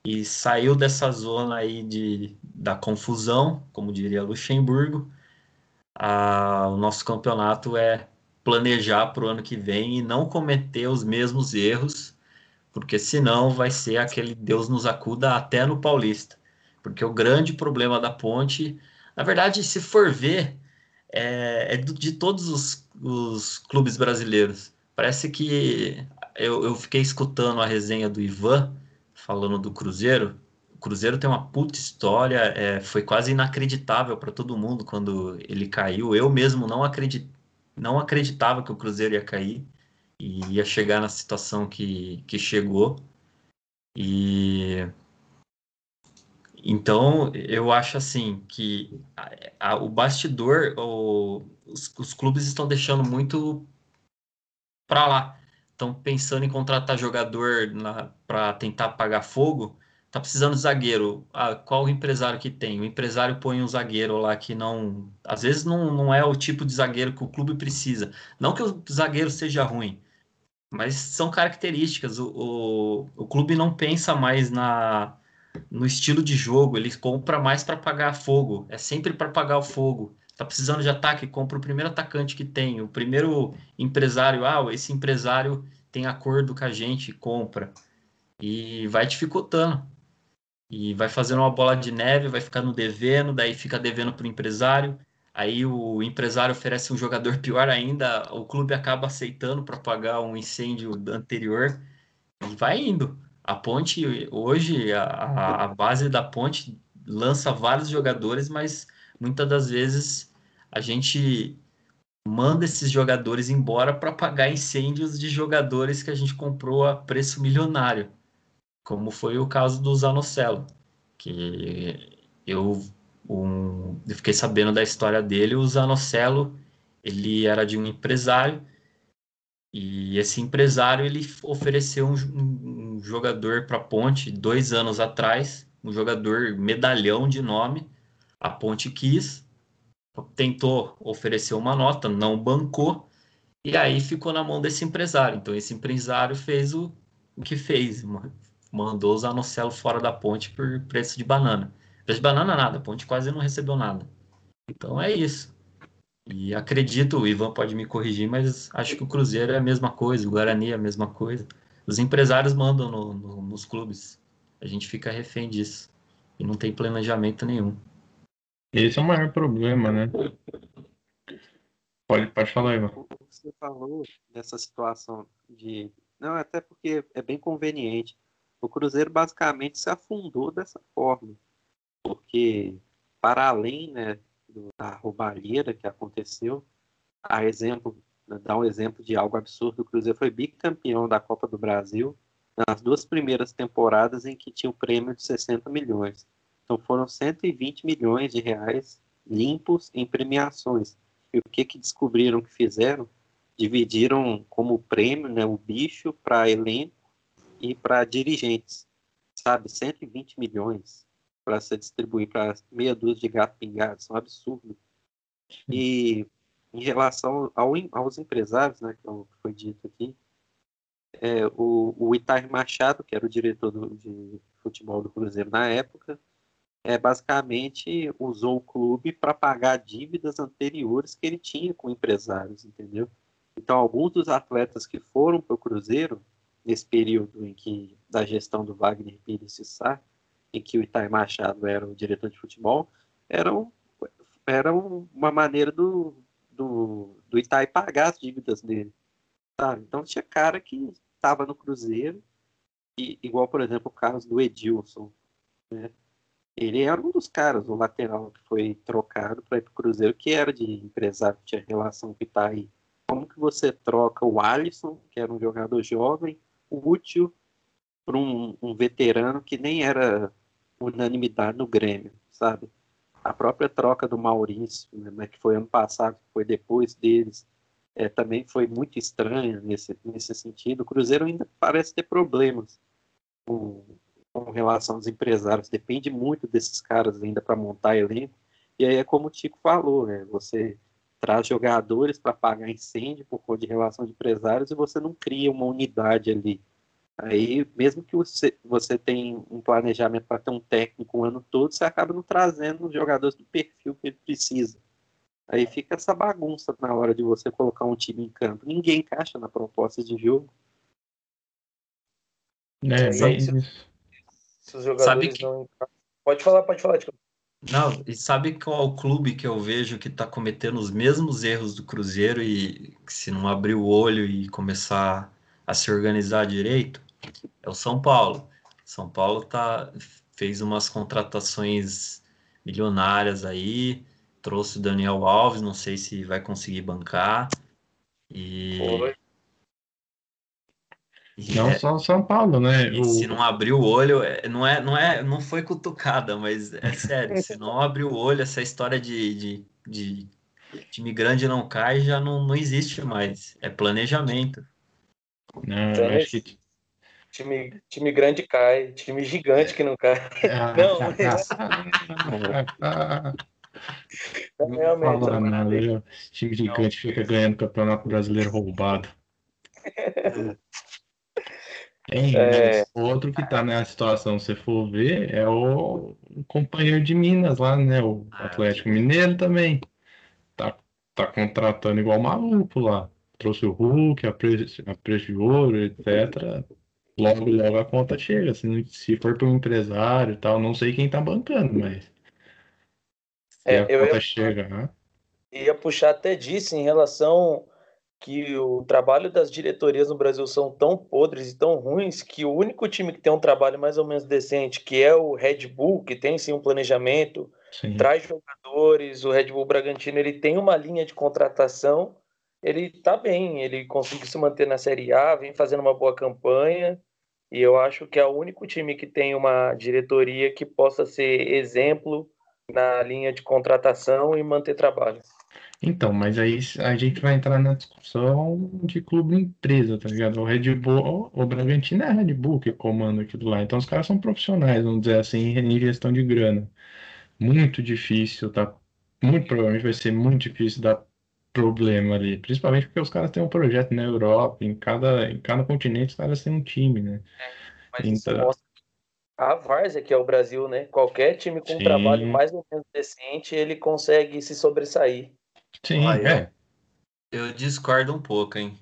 e saiu dessa zona aí de, da confusão, como diria Luxemburgo. A, o nosso campeonato é planejar para o ano que vem e não cometer os mesmos erros, porque senão vai ser aquele Deus nos acuda até no Paulista. Porque o grande problema da ponte, na verdade, se for ver, é, é de todos os, os, clubes brasileiros. Parece que eu, eu, fiquei escutando a resenha do Ivan falando do Cruzeiro. O Cruzeiro tem uma puta história, é, foi quase inacreditável para todo mundo quando ele caiu. Eu mesmo não, acredit, não acreditava que o Cruzeiro ia cair e ia chegar na situação que, que chegou. E então, eu acho assim que a, a, o bastidor, o, os, os, clubes estão deixando muito para lá. Estão pensando em contratar jogador para tentar apagar fogo. Tá precisando de zagueiro. Ah, qual o empresário que tem? O empresário põe um zagueiro lá que não. Às vezes não, não é o tipo de zagueiro que o clube precisa. Não que o zagueiro seja ruim, mas são características. O, o, o clube não pensa mais na no estilo de jogo, ele compra mais para pagar fogo, é sempre para pagar o fogo. Tá precisando de ataque, compra o primeiro atacante que tem, o primeiro empresário, ah, esse empresário tem acordo com a gente, compra. E vai dificultando. E vai fazendo uma bola de neve, vai ficando devendo, daí fica devendo para o empresário. Aí o empresário oferece um jogador pior ainda, o clube acaba aceitando para pagar um incêndio anterior e vai indo. A Ponte, hoje, a, a base da Ponte lança vários jogadores, mas muitas das vezes a gente manda esses jogadores embora para pagar incêndios de jogadores que a gente comprou a preço milionário, como foi o caso do Zanocelo, que eu, um, eu fiquei sabendo da história dele. O Zanocelo ele era de um empresário e esse empresário ele ofereceu um, um jogador para a Ponte dois anos atrás, um jogador medalhão de nome. A Ponte quis, tentou oferecer uma nota, não bancou, e aí ficou na mão desse empresário. Então esse empresário fez o, o que fez, mandou o Zanocelo fora da Ponte por preço de banana. Preço de banana nada, a Ponte quase não recebeu nada. Então é isso. E acredito, o Ivan pode me corrigir, mas acho que o Cruzeiro é a mesma coisa, o Guarani é a mesma coisa. Os empresários mandam no, no, nos clubes. A gente fica refém disso. E não tem planejamento nenhum. Esse é o maior problema, né? Pode, pode falar, Ivan. Você falou dessa situação de. Não, até porque é bem conveniente. O Cruzeiro basicamente se afundou dessa forma. Porque, para além né, da roubalheira que aconteceu. A exemplo, dar um exemplo de algo absurdo, o Cruzeiro foi bicampeão da Copa do Brasil nas duas primeiras temporadas em que tinha o um prêmio de 60 milhões. Então foram 120 milhões de reais limpos em premiações. E o que que descobriram que fizeram? Dividiram como prêmio, né, o bicho para elenco e para dirigentes. Sabe, 120 milhões para se distribuir para meia dúzia de gato pingado, são absurdos. E em relação ao, aos empresários, né, que é foi dito aqui, é, o, o Itar Machado, que era o diretor do, de futebol do Cruzeiro na época, é, basicamente usou o clube para pagar dívidas anteriores que ele tinha com empresários, entendeu? Então, alguns dos atletas que foram para o Cruzeiro, nesse período em que da gestão do Wagner Pires Sá, em que o Itai Machado era o diretor de futebol, eram, eram uma maneira do, do, do Itai pagar as dívidas dele. Sabe? Então, tinha cara que estava no Cruzeiro, e, igual, por exemplo, o caso do Edilson. Né? Ele era um dos caras, o lateral que foi trocado para ir para o Cruzeiro, que era de empresário, que tinha relação com o Itaí. Como que você troca o Alisson, que era um jogador jovem, útil, para um, um, veterano que nem era unanimidade no Grêmio, sabe? A própria troca do Maurício, né, que foi ano passado, foi depois deles, é, também foi muito estranha nesse, nesse sentido. O Cruzeiro ainda parece ter problemas com, com relação aos empresários, depende muito desses caras ainda para montar elenco. E aí é como o Tico falou, né? Você traz jogadores para pagar incêndio por conta de relação de empresários e você não cria uma unidade ali. Aí, mesmo que você, você tenha um planejamento para ter um técnico o ano todo, você acaba não trazendo os jogadores do perfil que ele precisa. Aí fica essa bagunça na hora de você colocar um time em campo. Ninguém encaixa na proposta de jogo. É, bem... se, se, os jogadores que... não Pode falar, pode falar. Tipo. Não, e sabe qual é o clube que eu vejo que está cometendo os mesmos erros do Cruzeiro e se não abrir o olho e começar a se organizar direito? É o São Paulo. São Paulo tá, fez umas contratações milionárias aí, trouxe o Daniel Alves, não sei se vai conseguir bancar. E. Foi. não é, só o São Paulo, né? O... Se não abrir o olho, é, não é, não é, não foi cutucada, mas é sério. se não abrir o olho, essa história de, de, de time grande não cai já não, não existe mais. É planejamento. Não, então, acho que time, time grande cai, time gigante que não cai. Ah, não, mas... Não Realmente. Fala nada, viu? Time gigante fica ganhando campeonato brasileiro roubado. Tem, é... Outro que tá nessa situação, se for ver, é o, o companheiro de Minas lá, né? O ah, Atlético Mineiro também. Tá, tá contratando igual maluco lá. Trouxe o Hulk, a preço, a preço de ouro, etc. Logo, logo a conta chega. Se, se for para um empresário e tal, não sei quem tá bancando, mas é, eu ia, chega, né? ia puxar até disso em relação que o trabalho das diretorias no Brasil são tão podres e tão ruins que o único time que tem um trabalho mais ou menos decente, que é o Red Bull, que tem sim um planejamento, sim. traz jogadores, o Red Bull Bragantino, ele tem uma linha de contratação, ele tá bem, ele consegue se manter na Série A, vem fazendo uma boa campanha, e eu acho que é o único time que tem uma diretoria que possa ser exemplo na linha de contratação e manter trabalho. Então, mas aí a gente vai entrar na discussão de clube empresa, tá ligado? O Red Bull, o Bragantino é a Red Bull que comanda aquilo lá. Então os caras são profissionais, vamos dizer assim, em gestão de grana. Muito difícil, tá? Muito provavelmente vai ser muito difícil dar problema ali. Principalmente porque os caras têm um projeto na Europa, em cada, em cada continente os caras têm um time, né? É, mas então... isso mostra a várzea, que é o Brasil, né? Qualquer time com Sim. um trabalho mais ou menos decente, ele consegue se sobressair. Sim, ah, é. Eu, eu discordo um pouco, hein?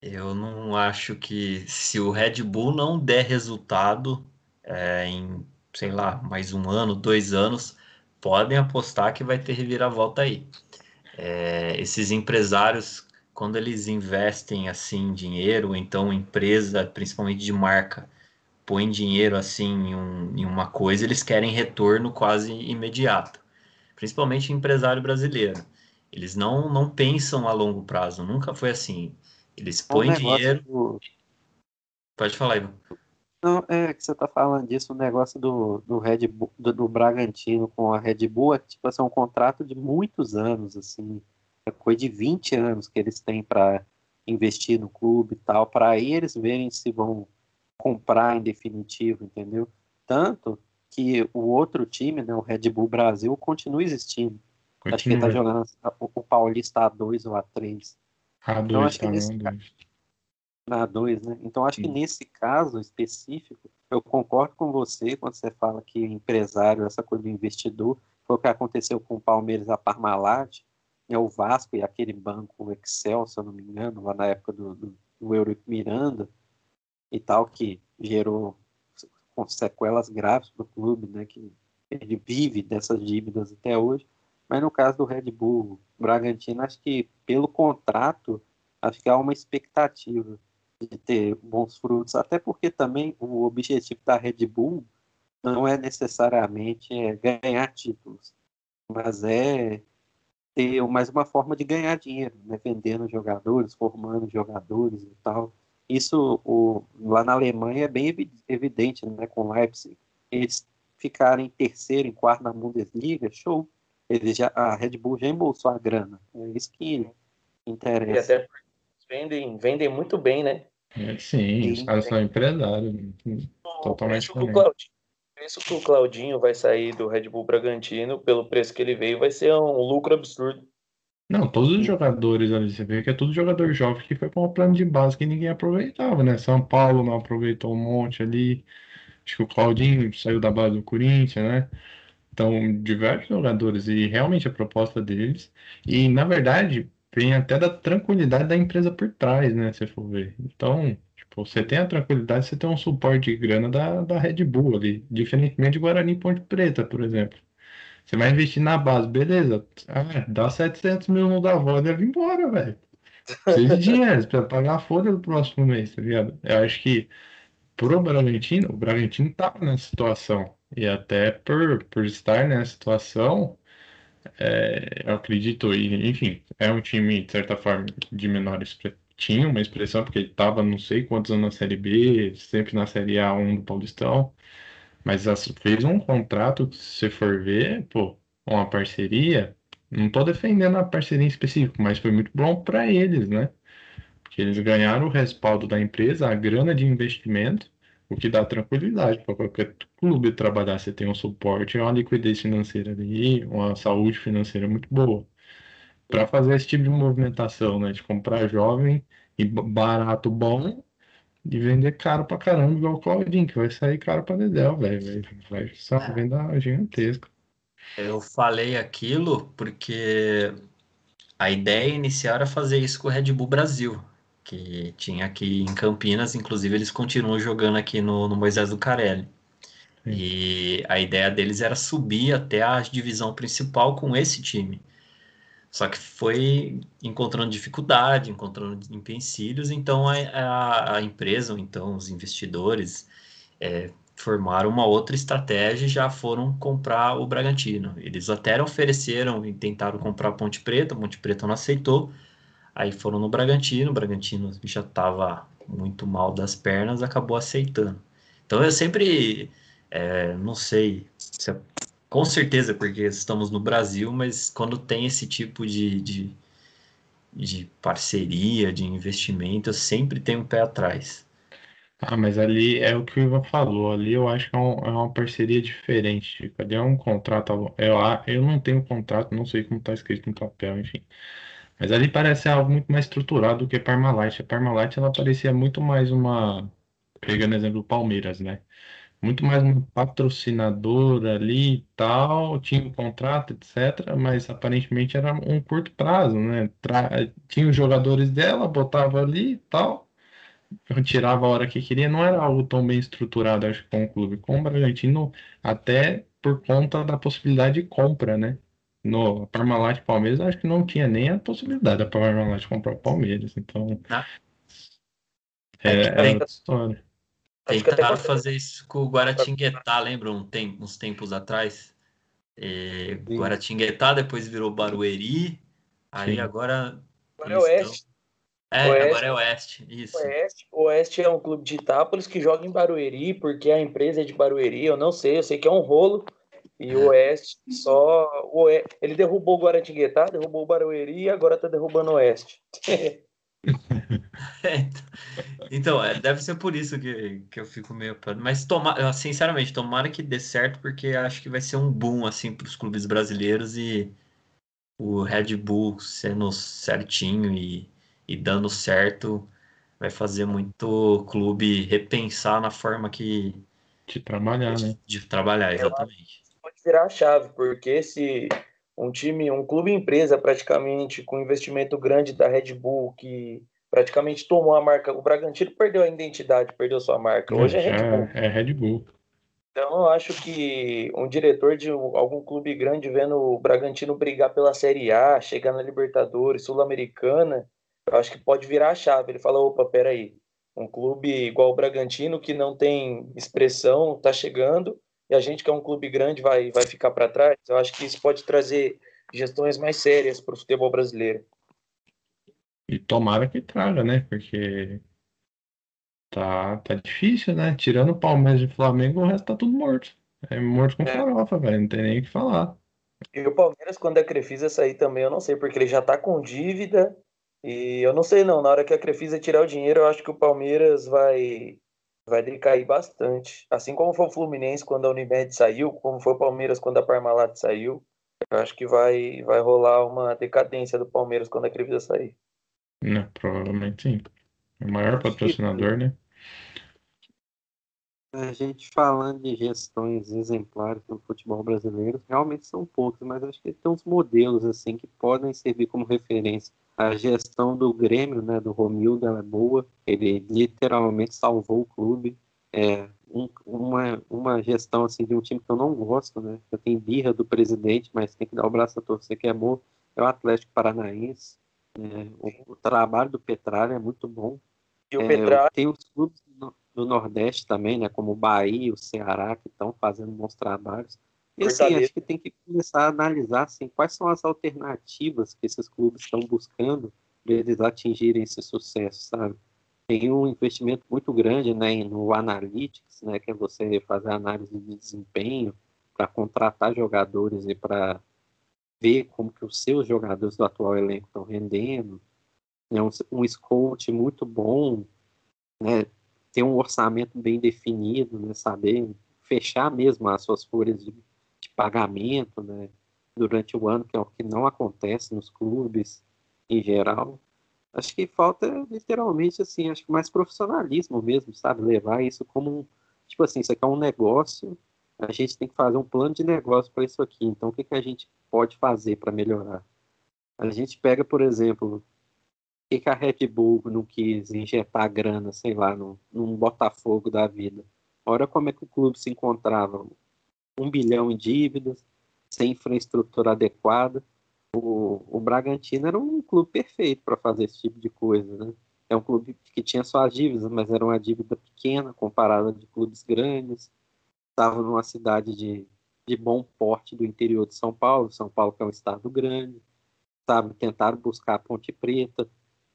Eu não acho que se o Red Bull não der resultado é, em, sei lá, mais um ano, dois anos, podem apostar que vai ter reviravolta aí. É, esses empresários, quando eles investem assim dinheiro, então empresa, principalmente de marca, põem dinheiro assim em, um, em uma coisa, eles querem retorno quase imediato. Principalmente empresário brasileiro. Eles não, não pensam a longo prazo, nunca foi assim. Eles põem um dinheiro. Do... Pode falar, Ivan. Não, é que você tá falando disso, o negócio do, do Red Bull, do, do, Bragantino com a Red Bull é tipo assim, um contrato de muitos anos, assim. É coisa de 20 anos que eles têm para investir no clube e tal, para aí eles verem se vão comprar em definitivo, entendeu? Tanto que o outro time, né, o Red Bull Brasil, continua existindo. Continua. Acho que ele tá jogando o Paulista A2 ou A3. A2, então, acho que nesse... Na A2, né? Então acho Sim. que nesse caso específico, eu concordo com você quando você fala que empresário, essa coisa do investidor, foi o que aconteceu com o Palmeiras, a Parmalat, é o Vasco e aquele banco Excel, se eu não me engano, lá na época do, do, do Eurico Miranda e tal, que gerou sequelas graves para o clube, né, que ele vive dessas dívidas até hoje. Mas no caso do Red Bull Bragantino, acho que pelo contrato, acho que há uma expectativa de ter bons frutos, até porque também o objetivo da Red Bull não é necessariamente é, ganhar títulos, mas é ter mais uma forma de ganhar dinheiro, né? vendendo jogadores, formando jogadores e tal. Isso o, lá na Alemanha é bem evidente, né? com Leipzig. Eles ficarem em terceiro, em quarto na Bundesliga, show. Eles já, a Red Bull já embolsou a grana. É isso que interessa. E até vendem, vendem muito bem, né? É, sim, os caras são empresários. Totalmente o preço que o Claudinho vai sair do Red Bull Bragantino, pelo preço que ele veio, vai ser um lucro absurdo. Não, todos os jogadores ali, você vê que é tudo jogador jovem que foi com o plano de base que ninguém aproveitava, né? São Paulo não aproveitou um monte ali. Acho que o Claudinho saiu da base do Corinthians, né? Então, diversos jogadores e realmente a proposta deles. E, na verdade, vem até da tranquilidade da empresa por trás, né? Se for ver. Então, tipo, você tem a tranquilidade, você tem um suporte de grana da, da Red Bull ali, diferentemente de Guarani Ponte Preta, por exemplo. Você vai investir na base, beleza. Ah, dá 700 mil no Davó e leva embora, velho. Precisa de dinheiro para pagar a folha do próximo mês, tá ligado? Eu acho que pro Bragantino, o Bragantino tá nessa situação. E até por, por estar nessa situação, é, eu acredito, e, enfim, é um time, de certa forma, de menor expressão. Tinha uma expressão, porque ele estava não sei quantos anos na Série B, sempre na Série A1 do Paulistão, mas fez um contrato, se for ver, pô, uma parceria. Não estou defendendo a parceria em específico, mas foi muito bom para eles, né? Porque eles ganharam o respaldo da empresa, a grana de investimento, o que dá tranquilidade para qualquer clube trabalhar. Você tem um suporte, uma liquidez financeira ali, uma saúde financeira muito boa. Para fazer esse tipo de movimentação, né? De comprar jovem e barato bom e vender caro pra caramba, igual o Claudinho, que vai sair caro pra Dedéu, velho. Vai ser uma venda gigantesca. Eu falei aquilo porque a ideia inicial era fazer isso com o Red Bull Brasil que tinha aqui em Campinas, inclusive eles continuam jogando aqui no, no Moisés do Carelli. Sim. E a ideia deles era subir até a divisão principal com esse time. Só que foi encontrando dificuldade, encontrando empecilhos, então a, a, a empresa, ou então os investidores, é, formaram uma outra estratégia e já foram comprar o Bragantino. Eles até ofereceram e tentaram comprar a Ponte Preta, a Ponte Preta não aceitou, Aí foram no Bragantino, o Bragantino já estava muito mal das pernas, acabou aceitando. Então eu sempre, é, não sei, se é, com certeza porque estamos no Brasil, mas quando tem esse tipo de, de, de parceria, de investimento, eu sempre tenho um pé atrás. Ah, mas ali é o que o Ivan falou. Ali eu acho que é, um, é uma parceria diferente. É um contrato. Eu, eu não tenho contrato, não sei como está escrito no papel, enfim. Mas ali parece algo muito mais estruturado do que Parmalat. A Parmalat ela parecia muito mais uma, pegando exemplo Palmeiras, né? Muito mais uma patrocinadora ali e tal, tinha um contrato, etc. Mas aparentemente era um curto prazo, né? Tra... Tinha os jogadores dela, botava ali e tal, tirava a hora que queria. Não era algo tão bem estruturado, acho, com o clube. Com o Bragantino, até por conta da possibilidade de compra, né? No Parmalat Palmeiras, acho que não tinha nem a possibilidade da Parmalat comprar o Palmeiras. Então. Ah. É, é, é história. Tentaram fazer isso com o Guaratinguetá, lembram um tempo, uns tempos atrás? É, Guaratinguetá, depois virou Barueri, aí Sim. agora. Agora é Oeste. É, Oeste. agora é Oeste, isso. Oeste. Oeste é um clube de Itápolis que joga em Barueri, porque a empresa é de Barueri, eu não sei, eu sei que é um rolo. E o Oeste só. O Oeste, ele derrubou o Guaratinguetá, derrubou o Barueri e agora tá derrubando o Oeste. então, é, deve ser por isso que, que eu fico meio. Mas, toma, sinceramente, tomara que dê certo, porque acho que vai ser um boom assim, para os clubes brasileiros e o Red Bull sendo certinho e, e dando certo vai fazer muito clube repensar na forma que, De trabalhar, né? De, de trabalhar, exatamente. Virar a chave, porque se um time, um clube empresa praticamente com investimento grande da Red Bull, que praticamente tomou a marca, o Bragantino perdeu a identidade, perdeu sua marca. Hoje é Red Bull. É, é Red Bull. Então, eu acho que um diretor de algum clube grande vendo o Bragantino brigar pela Série A, chegar na Libertadores, Sul-Americana, eu acho que pode virar a chave. Ele fala: opa, peraí, um clube igual o Bragantino, que não tem expressão, está chegando, e a gente, que é um clube grande, vai, vai ficar para trás. Eu acho que isso pode trazer gestões mais sérias para o futebol brasileiro. E tomara que traga, né? Porque Tá, tá difícil, né? Tirando o Palmeiras e Flamengo, o resto tá tudo morto. É morto com é. farofa, velho. Não tem nem o que falar. E o Palmeiras, quando a Crefisa sair também, eu não sei, porque ele já tá com dívida. E eu não sei, não. Na hora que a Crefisa tirar o dinheiro, eu acho que o Palmeiras vai, vai decair bastante. Assim como foi o Fluminense quando a Unimed saiu, como foi o Palmeiras quando a Parmalat saiu. Eu acho que vai, vai rolar uma decadência do Palmeiras quando a Crefisa sair. Não, provavelmente sim. É o maior patrocinador, né? A gente falando de gestões exemplares no futebol brasileiro, realmente são poucos, mas acho que tem uns modelos assim que podem servir como referência. A gestão do Grêmio, né, do Romildo, ela é boa. Ele literalmente salvou o clube. É um, uma, uma gestão assim de um time que eu não gosto, né? Eu tenho birra do presidente, mas tem que dar o braço a torcer que é bom. É o Atlético Paranaense. É, o, o, trabalho do Petralha é muito bom. E o é, Petralha... Tem os clubes do Nordeste também, né, como o Bahia, o Ceará, que estão fazendo bons trabalhos. E assim, acho que tem que começar a analisar assim, quais são as alternativas que esses clubes estão buscando para eles atingirem esse sucesso, sabe? Tem um investimento muito grande né, no Analytics, né, que é você fazer análise de desempenho para contratar jogadores e para ver como que os seus jogadores do atual elenco estão rendendo. É um, um scout muito bom, né, ter um orçamento bem definido, né, saber fechar mesmo as suas folhas de, de pagamento né, durante o ano, que é o que não acontece nos clubes em geral. Acho que falta literalmente assim, acho que mais profissionalismo mesmo, sabe? Levar isso como um, tipo assim, isso aqui é um negócio, a gente tem que fazer um plano de negócio para isso aqui. Então, o que, que a gente pode fazer para melhorar? A gente pega, por exemplo, que, que a Red Bull não quis injetar grana, sei lá, num, num Botafogo da vida? Olha como é que o clube se encontrava. Um bilhão em dívidas, sem infraestrutura adequada. O, o Bragantino era um clube perfeito para fazer esse tipo de coisa, né? É um clube que tinha suas dívidas, mas era uma dívida pequena comparada de clubes grandes. Estava numa cidade de, de bom porte do interior de São Paulo. São Paulo que é um estado grande. Sabe, tentaram buscar a Ponte Preta,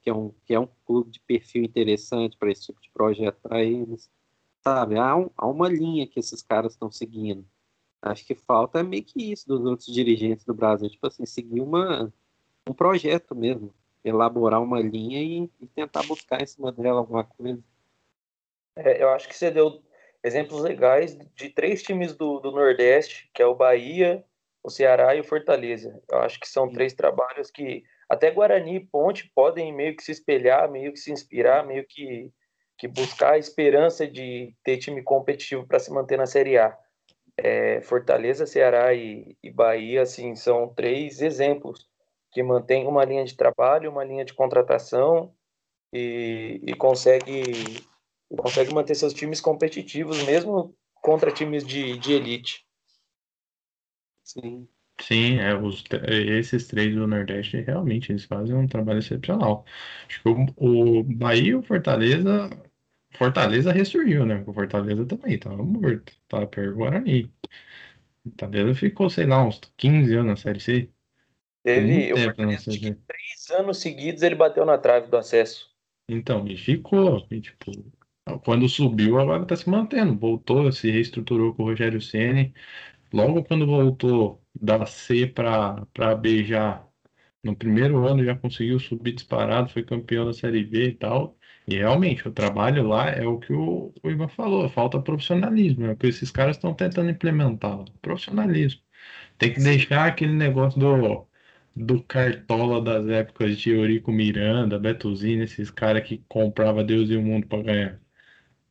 que é um, que é um clube de perfil interessante para esse tipo de projeto para eles. Sabe, há, um, há uma linha que esses caras estão seguindo. Acho que falta meio que isso dos outros dirigentes do Brasil, tipo assim, seguir uma, um projeto mesmo, elaborar uma linha e, e tentar buscar em cima dela alguma coisa. É, eu acho que você deu exemplos legais de três times do, do Nordeste, que é o Bahia, o Ceará e o Fortaleza. Eu acho que são três trabalhos que até Guarani e Ponte podem meio que se espelhar, meio que se inspirar, meio que, que buscar a esperança de ter time competitivo para se manter na Série A. É, Fortaleza, Ceará e, e, Bahia, assim, são três exemplos que mantêm uma linha de trabalho, uma linha de contratação e, e consegue, consegue manter seus times competitivos, mesmo contra times de, de elite. Sim. Sim, é, os, esses três do Nordeste realmente eles fazem um trabalho excepcional. Acho que o, o Bahia e o Fortaleza. Fortaleza ressurgiu, né? O Fortaleza também estava morto. Tava perto do Guarani. O Fortaleza ficou, sei lá, uns 15 anos na Série C. Teve, o Fortaleza, três anos seguidos ele bateu na trave do acesso. Então, e ficou. E, tipo, quando subiu, agora está se mantendo. Voltou, se reestruturou com o Rogério Ceni. Logo quando voltou da C para B já no primeiro ano já conseguiu subir disparado, foi campeão da Série B e tal. E realmente, o trabalho lá é o que o, o Ivan falou, falta profissionalismo, é o que esses caras estão tentando implementar, profissionalismo. Tem que deixar aquele negócio do, do cartola das épocas de Eurico Miranda, Betuzini, esses caras que comprava Deus e o mundo para ganhar.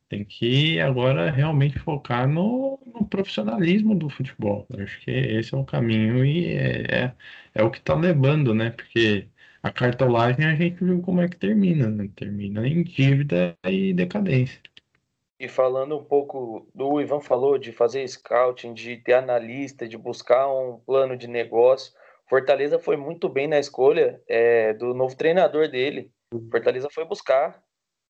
Tem que agora realmente focar no, no profissionalismo do futebol. Eu acho que esse é o caminho e é, é, é o que está levando, né? Porque a cartolagem a gente viu como é que termina, né? Termina em dívida e decadência. E falando um pouco do Ivan falou de fazer scouting, de ter analista, de buscar um plano de negócio. Fortaleza foi muito bem na escolha é, do novo treinador dele. Fortaleza foi buscar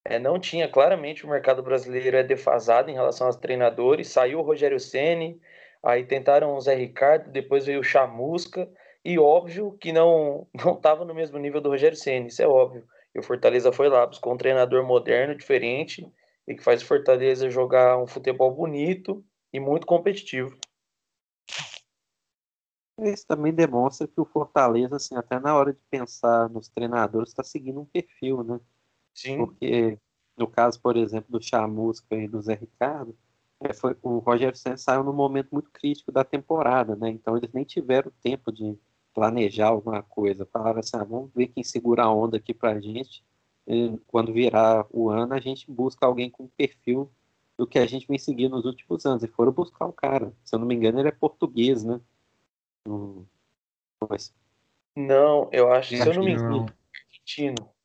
é, não tinha claramente o mercado brasileiro é defasado em relação aos treinadores. Saiu o Rogério Ceni, aí tentaram o Zé Ricardo, depois veio o Chamusca e óbvio que não não estava no mesmo nível do Rogério Ceni, isso é óbvio. E o Fortaleza foi lá buscou um treinador moderno, diferente e que faz o Fortaleza jogar um futebol bonito e muito competitivo. Isso também demonstra que o Fortaleza, assim, até na hora de pensar nos treinadores, está seguindo um perfil, né? Sim. Porque no caso, por exemplo, do Chamusca e do Zé Ricardo, é, foi, o Rogério Senna saiu num momento muito crítico da temporada, né? Então eles nem tiveram tempo de planejar alguma coisa. Falaram assim, ah, vamos ver quem segura a onda aqui pra gente. E quando virar o ano, a gente busca alguém com perfil do que a gente vem seguindo nos últimos anos. E foram buscar o cara. Se eu não me engano, ele é português, né? Mas... Não, eu acho, se eu não me engano, argentino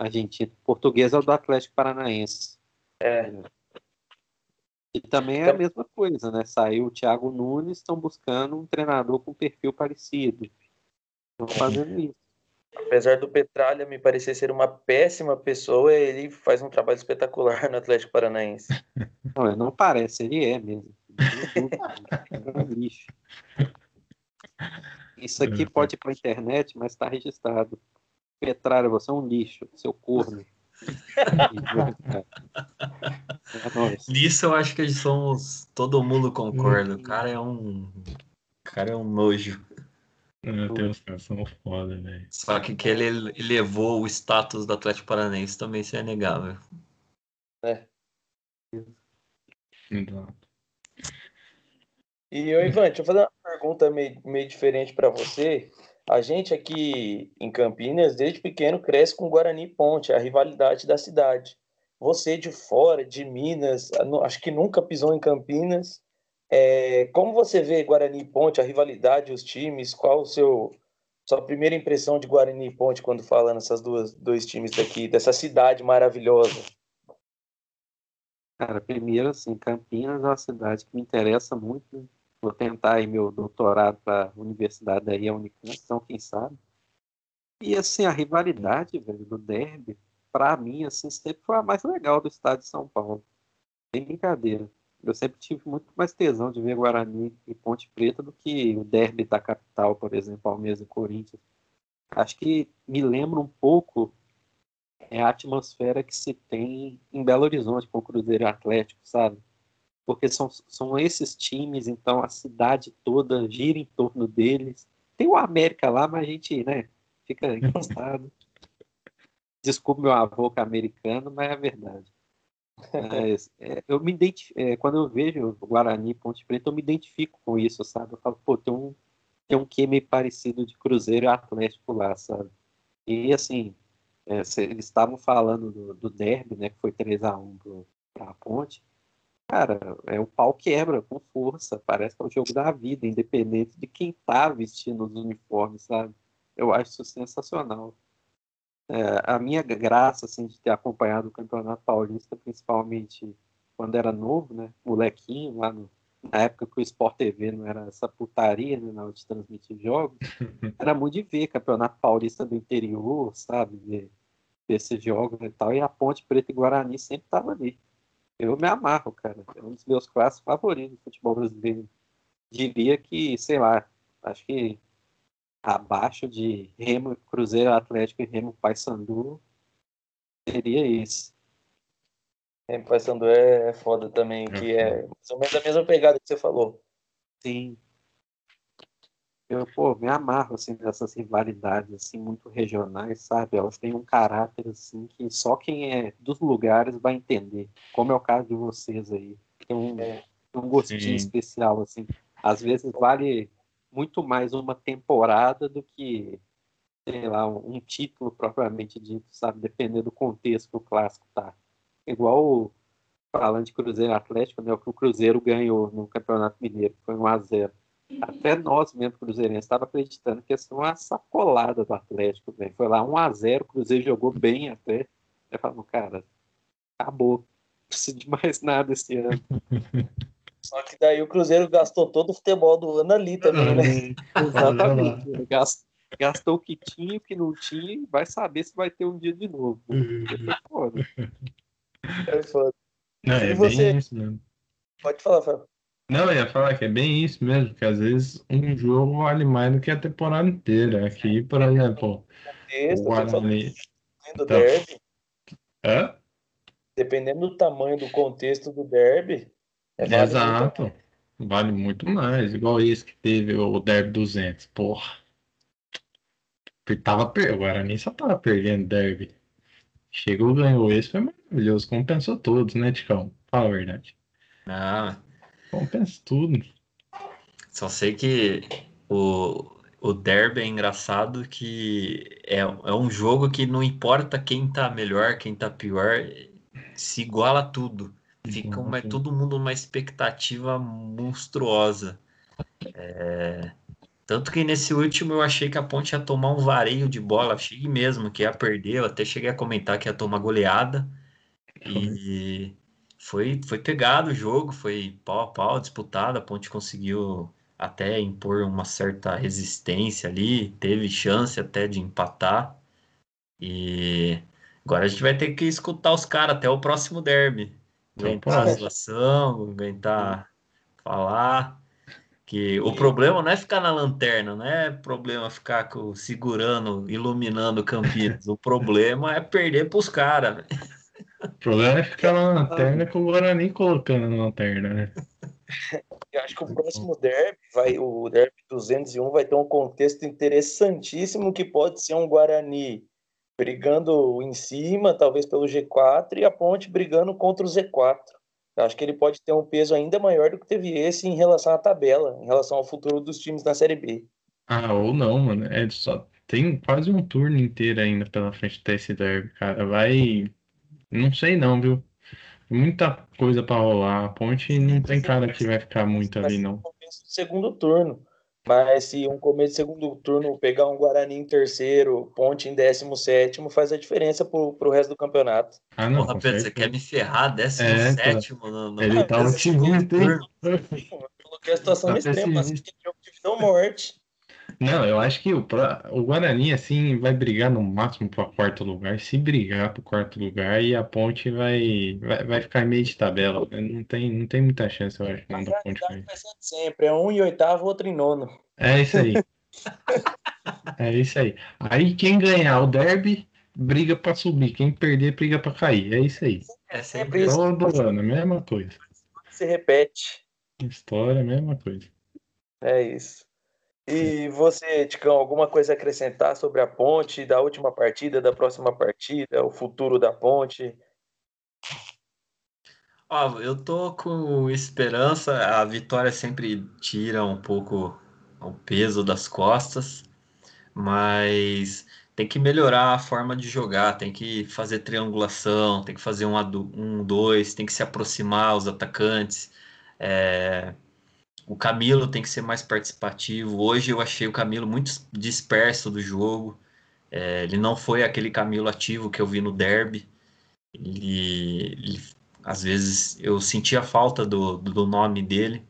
argentino. Português é o do Atlético Paranaense. É. E também é então... a mesma coisa, né? Saiu o Thiago Nunes, estão buscando um treinador com perfil parecido. Estão fazendo isso. Apesar do Petralha me parecer ser uma péssima pessoa, ele faz um trabalho espetacular no Atlético Paranaense. Não, não parece, ele é mesmo. É um lixo. Isso aqui pode ir para a internet, mas está registrado. Petralha, você é um lixo, seu corno. Nisso eu acho que somos. Todo mundo concorda. O cara é um. O cara é um nojo. Tem uns caras são foda, velho. Só que que ele elevou o status do Atlético Paranaense também isso é negável. É. Exato. E, ô, Ivan, deixa eu fazer uma pergunta meio, meio diferente para você. A gente aqui em Campinas, desde pequeno, cresce com Guarani Ponte, a rivalidade da cidade. Você de fora, de Minas, acho que nunca pisou em Campinas. É, como você vê Guarani Ponte, a rivalidade, os times? Qual o seu sua primeira impressão de Guarani Ponte quando fala nessas duas dois times daqui, dessa cidade maravilhosa? Cara, primeiro assim, Campinas é uma cidade que me interessa muito. Né? Vou tentar ir meu doutorado para a universidade daí, a Unicamp, então quem sabe. E assim, a rivalidade, velho, do derby, para mim, assim, sempre foi a mais legal do estado de São Paulo. Sem brincadeira. Eu sempre tive muito mais tesão de ver Guarani e Ponte Preta do que o derby da capital, por exemplo, Palmeiras e Corinthians. Acho que me lembra um pouco é a atmosfera que se tem em Belo Horizonte com o Cruzeiro Atlético, sabe? Porque são, são esses times, então a cidade toda gira em torno deles. Tem o América lá, mas a gente né, fica encostado. Desculpe meu avô que é americano, mas é a verdade. Mas, é, eu me é, quando eu vejo o Guarani Ponte Preta, eu me identifico com isso, sabe? Eu falo, pô, tem um, tem um que meio parecido de Cruzeiro e Atlético lá, sabe? E assim, é, eles estavam falando do, do derby, né? Que foi 3x1 para a Ponte. Cara, é o pau quebra com força. Parece que é o jogo da vida, independente de quem tá vestindo os uniformes, sabe? Eu acho isso sensacional. É, a minha graça, assim, de ter acompanhado o Campeonato Paulista, principalmente quando era novo, né? Molequinho, lá no, na época que o Sport TV não era essa putaria, né? Na hora de transmitir jogos, era muito de ver Campeonato Paulista do interior, sabe? Ver, ver esses jogos e tal. E a Ponte Preta e Guarani sempre tava ali. Eu me amarro, cara. É um dos meus clássicos favoritos do futebol brasileiro. Diria que, sei lá, acho que abaixo de Remo, Cruzeiro Atlético e Remo Paysandu seria esse. Remo Paysandu é foda também, que é mais ou menos a mesma pegada que você falou. Sim, eu, pô, me amarro, assim, nessas rivalidades, assim, muito regionais, sabe? Elas têm um caráter, assim, que só quem é dos lugares vai entender. Como é o caso de vocês aí. Tem um, é. um gostinho Sim. especial, assim. Às vezes vale muito mais uma temporada do que, sei lá, um título propriamente dito, sabe? Dependendo do contexto que o clássico tá. Igual falando de Cruzeiro Atlético, né, o que o Cruzeiro ganhou no Campeonato Mineiro, foi um a 0 Até nós mesmo, Cruzeirense, estava acreditando que ia ser uma sacolada do Atlético. Véio. Foi lá 1 a 0 o Cruzeiro jogou bem até. Eu falo, cara, acabou. Não precisa de mais nada esse ano. Só que daí o Cruzeiro gastou todo o futebol do ano ali também, né? Exatamente. Gastou, gastou o que tinha, o que não tinha, e vai saber se vai ter um dia de novo. Foi foda. É foda. Não, é você- bem isso mesmo. Pode falar, Fábio. Não, eu ia falar que é bem isso mesmo, que às vezes um jogo vale mais do que a temporada inteira. Aqui, por exemplo, o Guarani. do Então. derby, Hã? dependendo do tamanho do contexto do derby, é muito Exato. Vale muito mais. Igual esse que teve o Derby 200. Porra. Tava per... O Guarani só tava perdendo Derby. Chegou, ganhou esse, foi maravilhoso. Compensou todos, né, Ticão? Fala a verdade. Não, Compensa tudo. só sei que o, o derby é engraçado que é, é um jogo que não importa quem tá melhor, quem tá pior, se iguala tudo. Fica uma, é todo mundo uma expectativa monstruosa. É, tanto que nesse último eu achei que a Ponte ia tomar um vareio de bola, achei mesmo que ia perder, eu até cheguei a comentar que ia tomar goleada. E foi, foi pegado o jogo, foi pau a pau, disputado, a Ponte conseguiu até impor uma certa resistência ali, teve chance até de empatar. E agora a gente vai ter que escutar os caras até o próximo derby. Aguentar a situação, aguentar falar. Que o problema não é ficar na lanterna, não é problema ficar com- segurando, iluminando Campinas. O problema é perder pros caras. O problema é ficar na lanterna com o Guarani colocando na lanterna, né? Eu acho que o próximo derby, vai, o derby 201, vai ter um contexto interessantíssimo que pode ser um Guarani brigando em cima, talvez pelo G4, e a Ponte brigando contra o Z4. Eu acho que ele pode ter um peso ainda maior do que teve esse em relação à tabela, em relação ao futuro dos times na Série B. Ah, ou não, mano. É só tem quase um turno inteiro ainda pela frente desse derby, cara. Vai. Não sei não, viu? Muita coisa pra rolar. A ponte não tem cara que vai ficar muito ali, não. começo do segundo turno. Mas se um começo de segundo turno pegar um Guarani em terceiro, Ponte em décimo sétimo, faz a diferença pro, pro resto do campeonato. Ah, não, Porra, com Pedro, você certeza. quer me ferrar? Décimo É, sétimo no, no- Ele tá otimista, hein? turno. Eu coloquei a situação Tá extrema, assim, jogo de vida ou morte. Não, eu acho que o, pra- o Guarani, assim, vai brigar no máximo para quarto lugar. Se brigar pro quarto lugar, e a Ponte vai, vai, vai ficar em meio de tabela. Não tem, não tem muita chance, eu acho, não, A da Ponte cair. vai ser sempre, é um em oitavo, outro em nono. É isso aí. É isso aí. Aí quem ganhar o derby, briga pra subir. Quem perder, briga pra cair. É isso aí. É sempre isso. Todo ano, mesma coisa. Se repete. História, mesma coisa. É isso. E você, Ticão, alguma coisa a acrescentar sobre a ponte, da última partida, da próxima partida, o futuro da ponte? Ó, eu tô com esperança. A vitória sempre tira um pouco o peso das costas, mas tem que melhorar a forma de jogar, tem que fazer triangulação, tem que fazer um, um dois, tem que se aproximar os atacantes. É, o Camilo tem que ser mais participativo. Hoje eu achei o Camilo muito disperso do jogo. É, ele não foi aquele Camilo ativo que eu vi no derby. Ele, ele às vezes eu sentia falta do, do nome dele.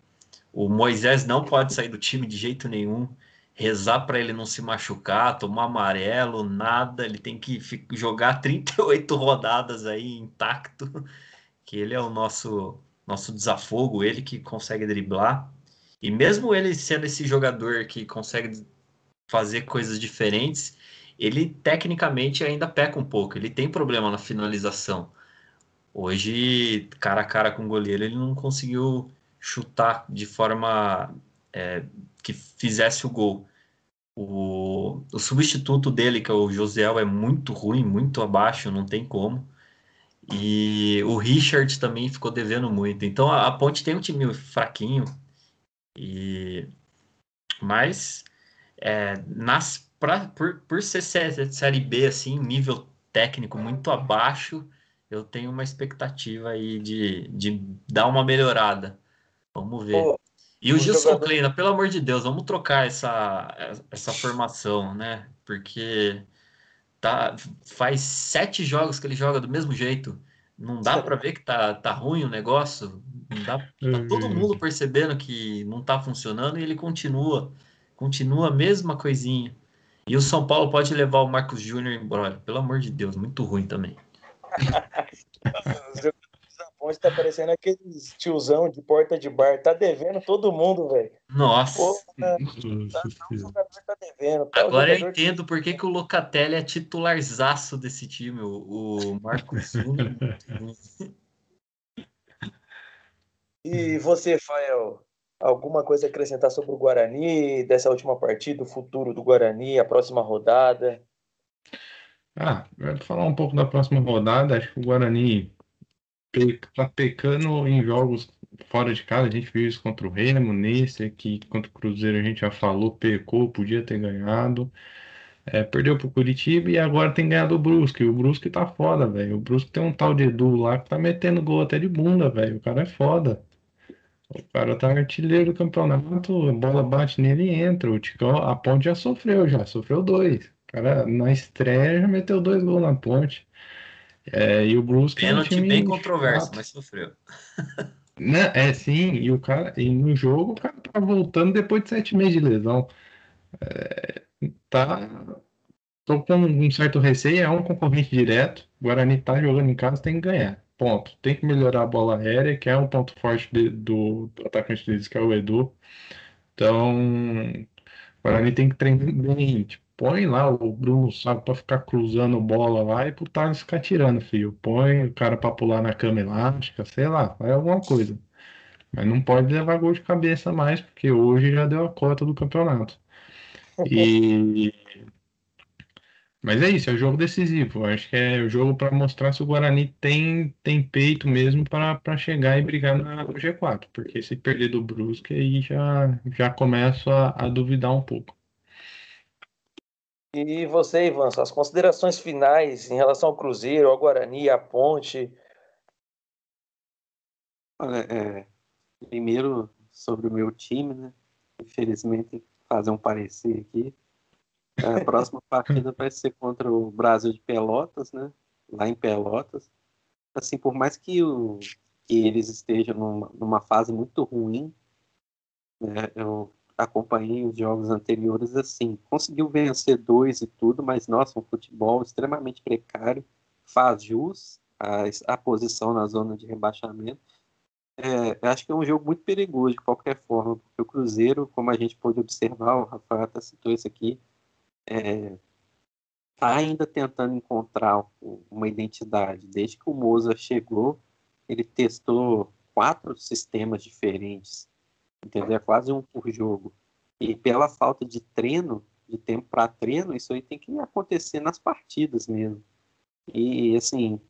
O Moisés não pode sair do time de jeito nenhum. Rezar para ele não se machucar, tomar amarelo, nada. Ele tem que jogar 38 rodadas aí intacto, que ele é o nosso nosso desafogo, ele que consegue driblar. E mesmo ele sendo esse jogador que consegue fazer coisas diferentes, ele tecnicamente ainda peca um pouco. Ele tem problema na finalização. Hoje, cara a cara com o goleiro, ele não conseguiu chutar de forma é, que fizesse o gol. O, o substituto dele, que é o Josiel, é muito ruim, muito abaixo, não tem como. E o Richard também ficou devendo muito. Então a, a Ponte tem um time fraquinho, e mas é, nas, pra, por, por ser sé- série B, assim, nível técnico muito abaixo, eu tenho uma expectativa aí de, de dar uma melhorada. Vamos ver. E o, o Gilson jogador... Kleina, pelo amor de Deus, vamos trocar essa, essa formação, né? Porque tá, faz sete jogos que ele joga do mesmo jeito. Não dá para ver que tá, tá ruim o negócio. Não dá, tá todo uhum. mundo percebendo que não tá funcionando e ele continua. Continua a mesma coisinha. E o São Paulo pode levar o Marcos Júnior embora. Pelo amor de Deus, muito ruim também. Ponte tá parecendo aqueles tiozão de porta de bar. Tá devendo todo mundo, velho. Nossa. Pô, tá, tá, tá devendo. Tá, Agora eu entendo por que, que o Locatelli é titularzaço desse time, o, o Marcos E você, Fael, alguma coisa a acrescentar sobre o Guarani, dessa última partida, o futuro do Guarani, a próxima rodada? Ah, eu falar um pouco da próxima rodada. Acho que o Guarani tá pecando em jogos fora de casa. A gente viu isso contra o Remo, nesse aqui, contra o Cruzeiro, a gente já falou, pecou, podia ter ganhado. É, perdeu pro Curitiba e agora tem ganhado o Brusque. O Brusque tá foda, velho. O Brusque tem um tal de Edu lá que tá metendo gol até de bunda, velho. O cara é foda. O cara tá artilheiro do campeonato, a bola bate nele e entra. O Ticão, a ponte já sofreu, já sofreu dois. O cara na estreia já meteu dois gols na ponte. É, e o Brusque Pênalti é um bem controverso, chato. mas sofreu. Né? É sim, e o cara, e no jogo o cara tá voltando depois de sete meses de lesão. É, tá. Tô com um certo receio, é um concorrente direto. O Guarani tá jogando em casa, tem que ganhar. Ponto. Tem que melhorar a bola aérea, que é um ponto forte de, do, do, atacante deles, que é o Edu. Então, o Guarani tem que treinar bem. Tipo, Põe lá o Bruno sabe para ficar cruzando bola lá e pro Thales ficar tirando, filho. Põe o cara para pular na cama elástica, sei lá, faz alguma coisa. Mas não pode levar gol de cabeça mais, porque hoje já deu a cota do campeonato. E mas é isso, é o jogo decisivo. Acho que é o jogo para mostrar se o Guarani tem, tem peito mesmo para chegar e brigar no G4. Porque se perder do Brusque, aí já, já começo a, a duvidar um pouco. E você, Ivan, suas considerações finais em relação ao Cruzeiro, ao Guarani, à Ponte? Olha, é, primeiro sobre o meu time, né? Infelizmente, fazer um parecer aqui. A próxima partida vai ser contra o Brasil de Pelotas, né? Lá em Pelotas. Assim, por mais que, o, que eles estejam numa, numa fase muito ruim, né? Eu acompanhei os jogos anteriores assim, conseguiu vencer dois e tudo, mas nossa, um futebol extremamente precário, faz jus a posição na zona de rebaixamento. É, acho que é um jogo muito perigoso de qualquer forma, porque o Cruzeiro, como a gente pôde observar, o Rafael até citou isso aqui, é, tá ainda tentando encontrar uma identidade. Desde que o Moza chegou, ele testou quatro sistemas diferentes entendeu? É quase um por jogo. E pela falta de treino, de tempo para treino, isso aí tem que acontecer nas partidas mesmo. E, assim,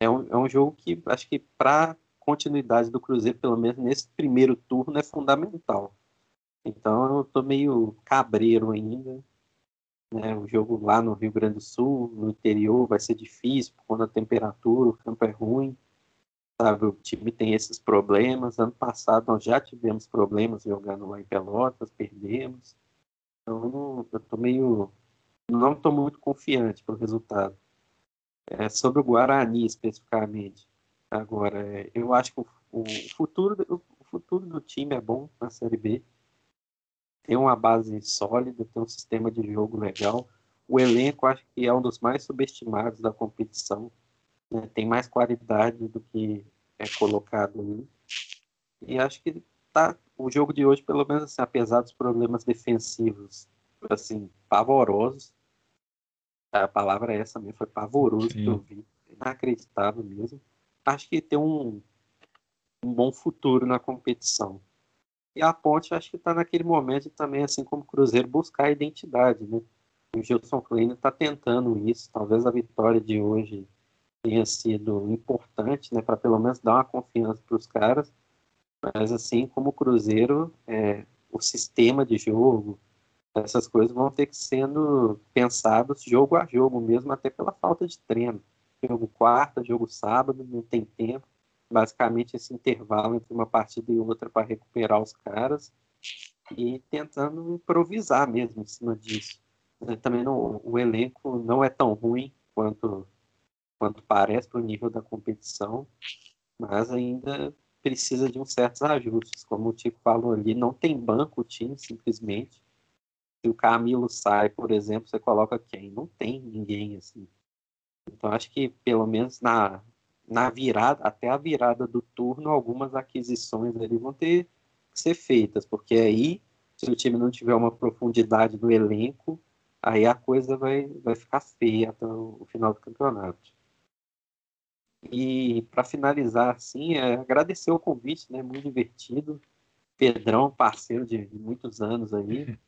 é um, é um jogo que acho que para continuidade do Cruzeiro, pelo menos nesse primeiro turno, é fundamental. Então eu tô meio cabreiro ainda. Né? O jogo lá no Rio Grande do Sul, no interior, vai ser difícil, quando a temperatura, o campo é ruim sabe? O time tem esses problemas. Ano passado nós já tivemos problemas jogando lá em Pelotas, perdemos. Então eu tô meio. Não estou muito confiante para o resultado. É, sobre o Guarani especificamente. Agora, é, eu acho que o, o, futuro, o futuro do time é bom na Série B. Tem uma base sólida, tem um sistema de jogo legal. O elenco acho que é um dos mais subestimados da competição né, tem mais qualidade do que é colocado ali. E acho que tá, o jogo de hoje, pelo menos assim, apesar dos problemas defensivos, assim, pavorosos, a palavra é essa mesmo, foi pavoroso Sim. que eu vi, inacreditável mesmo. Acho que tem um, um bom futuro na competição. E a Ponte acho que está naquele momento também, assim como o Cruzeiro, buscar a identidade, né? O Gilson Kleiner está tentando isso. Talvez a vitória de hoje tenha sido importante, né, para pelo menos dar uma confiança para os caras. Mas assim como o Cruzeiro, é, o sistema de jogo, essas coisas vão ter que sendo pensados jogo a jogo mesmo, até pela falta de treino. jogo quarta, jogo sábado, não tem tempo. Basicamente esse intervalo entre uma partida e outra para recuperar os caras e tentando improvisar mesmo em cima disso. É, também não, o elenco não é tão ruim quanto, quanto parece para o nível da competição, mas ainda precisa de uns certos ajustes. Como o Tico falou ali, não tem banco o time, simplesmente. Se o Camilo sai, por exemplo, você coloca quem? Não tem ninguém assim. Então acho que pelo menos na, na virada, até a virada do turno, algumas aquisições ali vão ter que ser feitas, porque aí, se o time não tiver uma profundidade no elenco, aí a coisa vai, vai ficar feia até o final do campeonato. E para finalizar, assim, é agradecer o convite, né? Muito divertido. Pedrão, parceiro de, de muitos anos aí, né?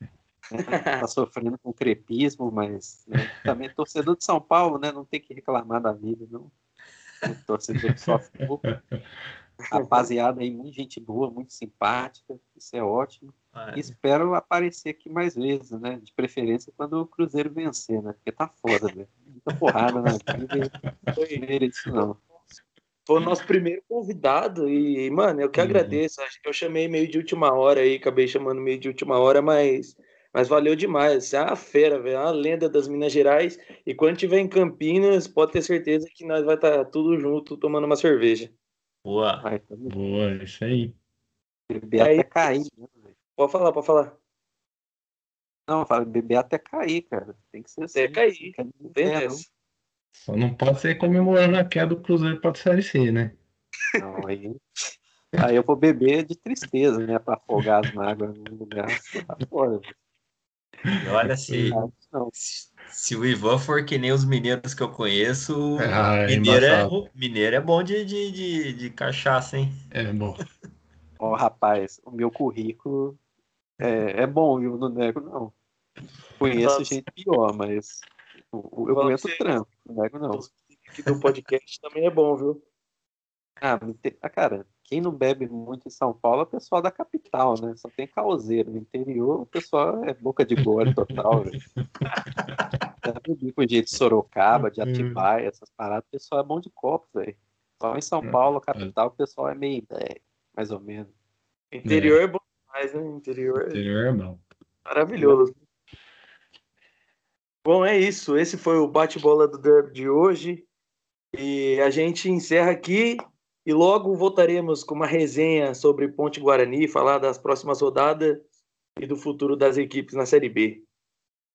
tá sofrendo com crepismo, mas né? também é torcedor de São Paulo, né? Não tem que reclamar da vida, não. É torcedor que sofre pouco. Rapaziada aí, muita gente boa, muito simpática, isso é ótimo. Ah, é. Espero aparecer aqui mais vezes, né? De preferência quando o Cruzeiro vencer, né? Porque tá foda, velho. Muita porrada na vida. Não foi isso, não. Foi o nosso primeiro convidado e, mano, eu que uhum. agradeço. Acho que eu chamei meio de última hora aí, acabei chamando meio de última hora, mas, mas valeu demais. Você é uma fera, velho, é uma lenda das Minas Gerais. E quando tiver em Campinas, pode ter certeza que nós vai estar tá tudo junto tomando uma cerveja. Boa. Ai, tá Boa, isso aí. Beber aí, até cair. Né, pode falar, pode falar. Não, fala beber até cair, cara. Tem que ser assim. Até cair. Não tem essa. Só não pode ser comemorando a queda do Cruzeiro para a Série C, né? Não, aí, aí eu vou beber de tristeza, né? Para afogar as mágoas no lugar. Fora. Olha, se, se o Ivan for que nem os mineiros que eu conheço, ah, é mineiro, é, mineiro é bom de, de, de, de cachaça, hein? É bom. Ó, oh, rapaz, o meu currículo é, é bom, viu? Não nego, não. Conheço Nossa. gente pior, mas eu conheço o trampo, não nego, não. Aqui do podcast também é bom, viu? Ah, ah, cara, quem não bebe muito em São Paulo é o pessoal da capital, né? Só tem causeiro. No interior, o pessoal é boca de gole total, velho. Bebi com gente de Sorocaba, de Atibaia, essas paradas, o pessoal é bom de copo, velho. Só em São Paulo, capital, o pessoal é meio, é, mais ou menos. Interior é, é bom demais, né? Interior, Interior é bom. Maravilhoso. Bom, é isso. Esse foi o bate-bola do Derby de hoje. E a gente encerra aqui e logo voltaremos com uma resenha sobre Ponte Guarani, falar das próximas rodadas e do futuro das equipes na Série B.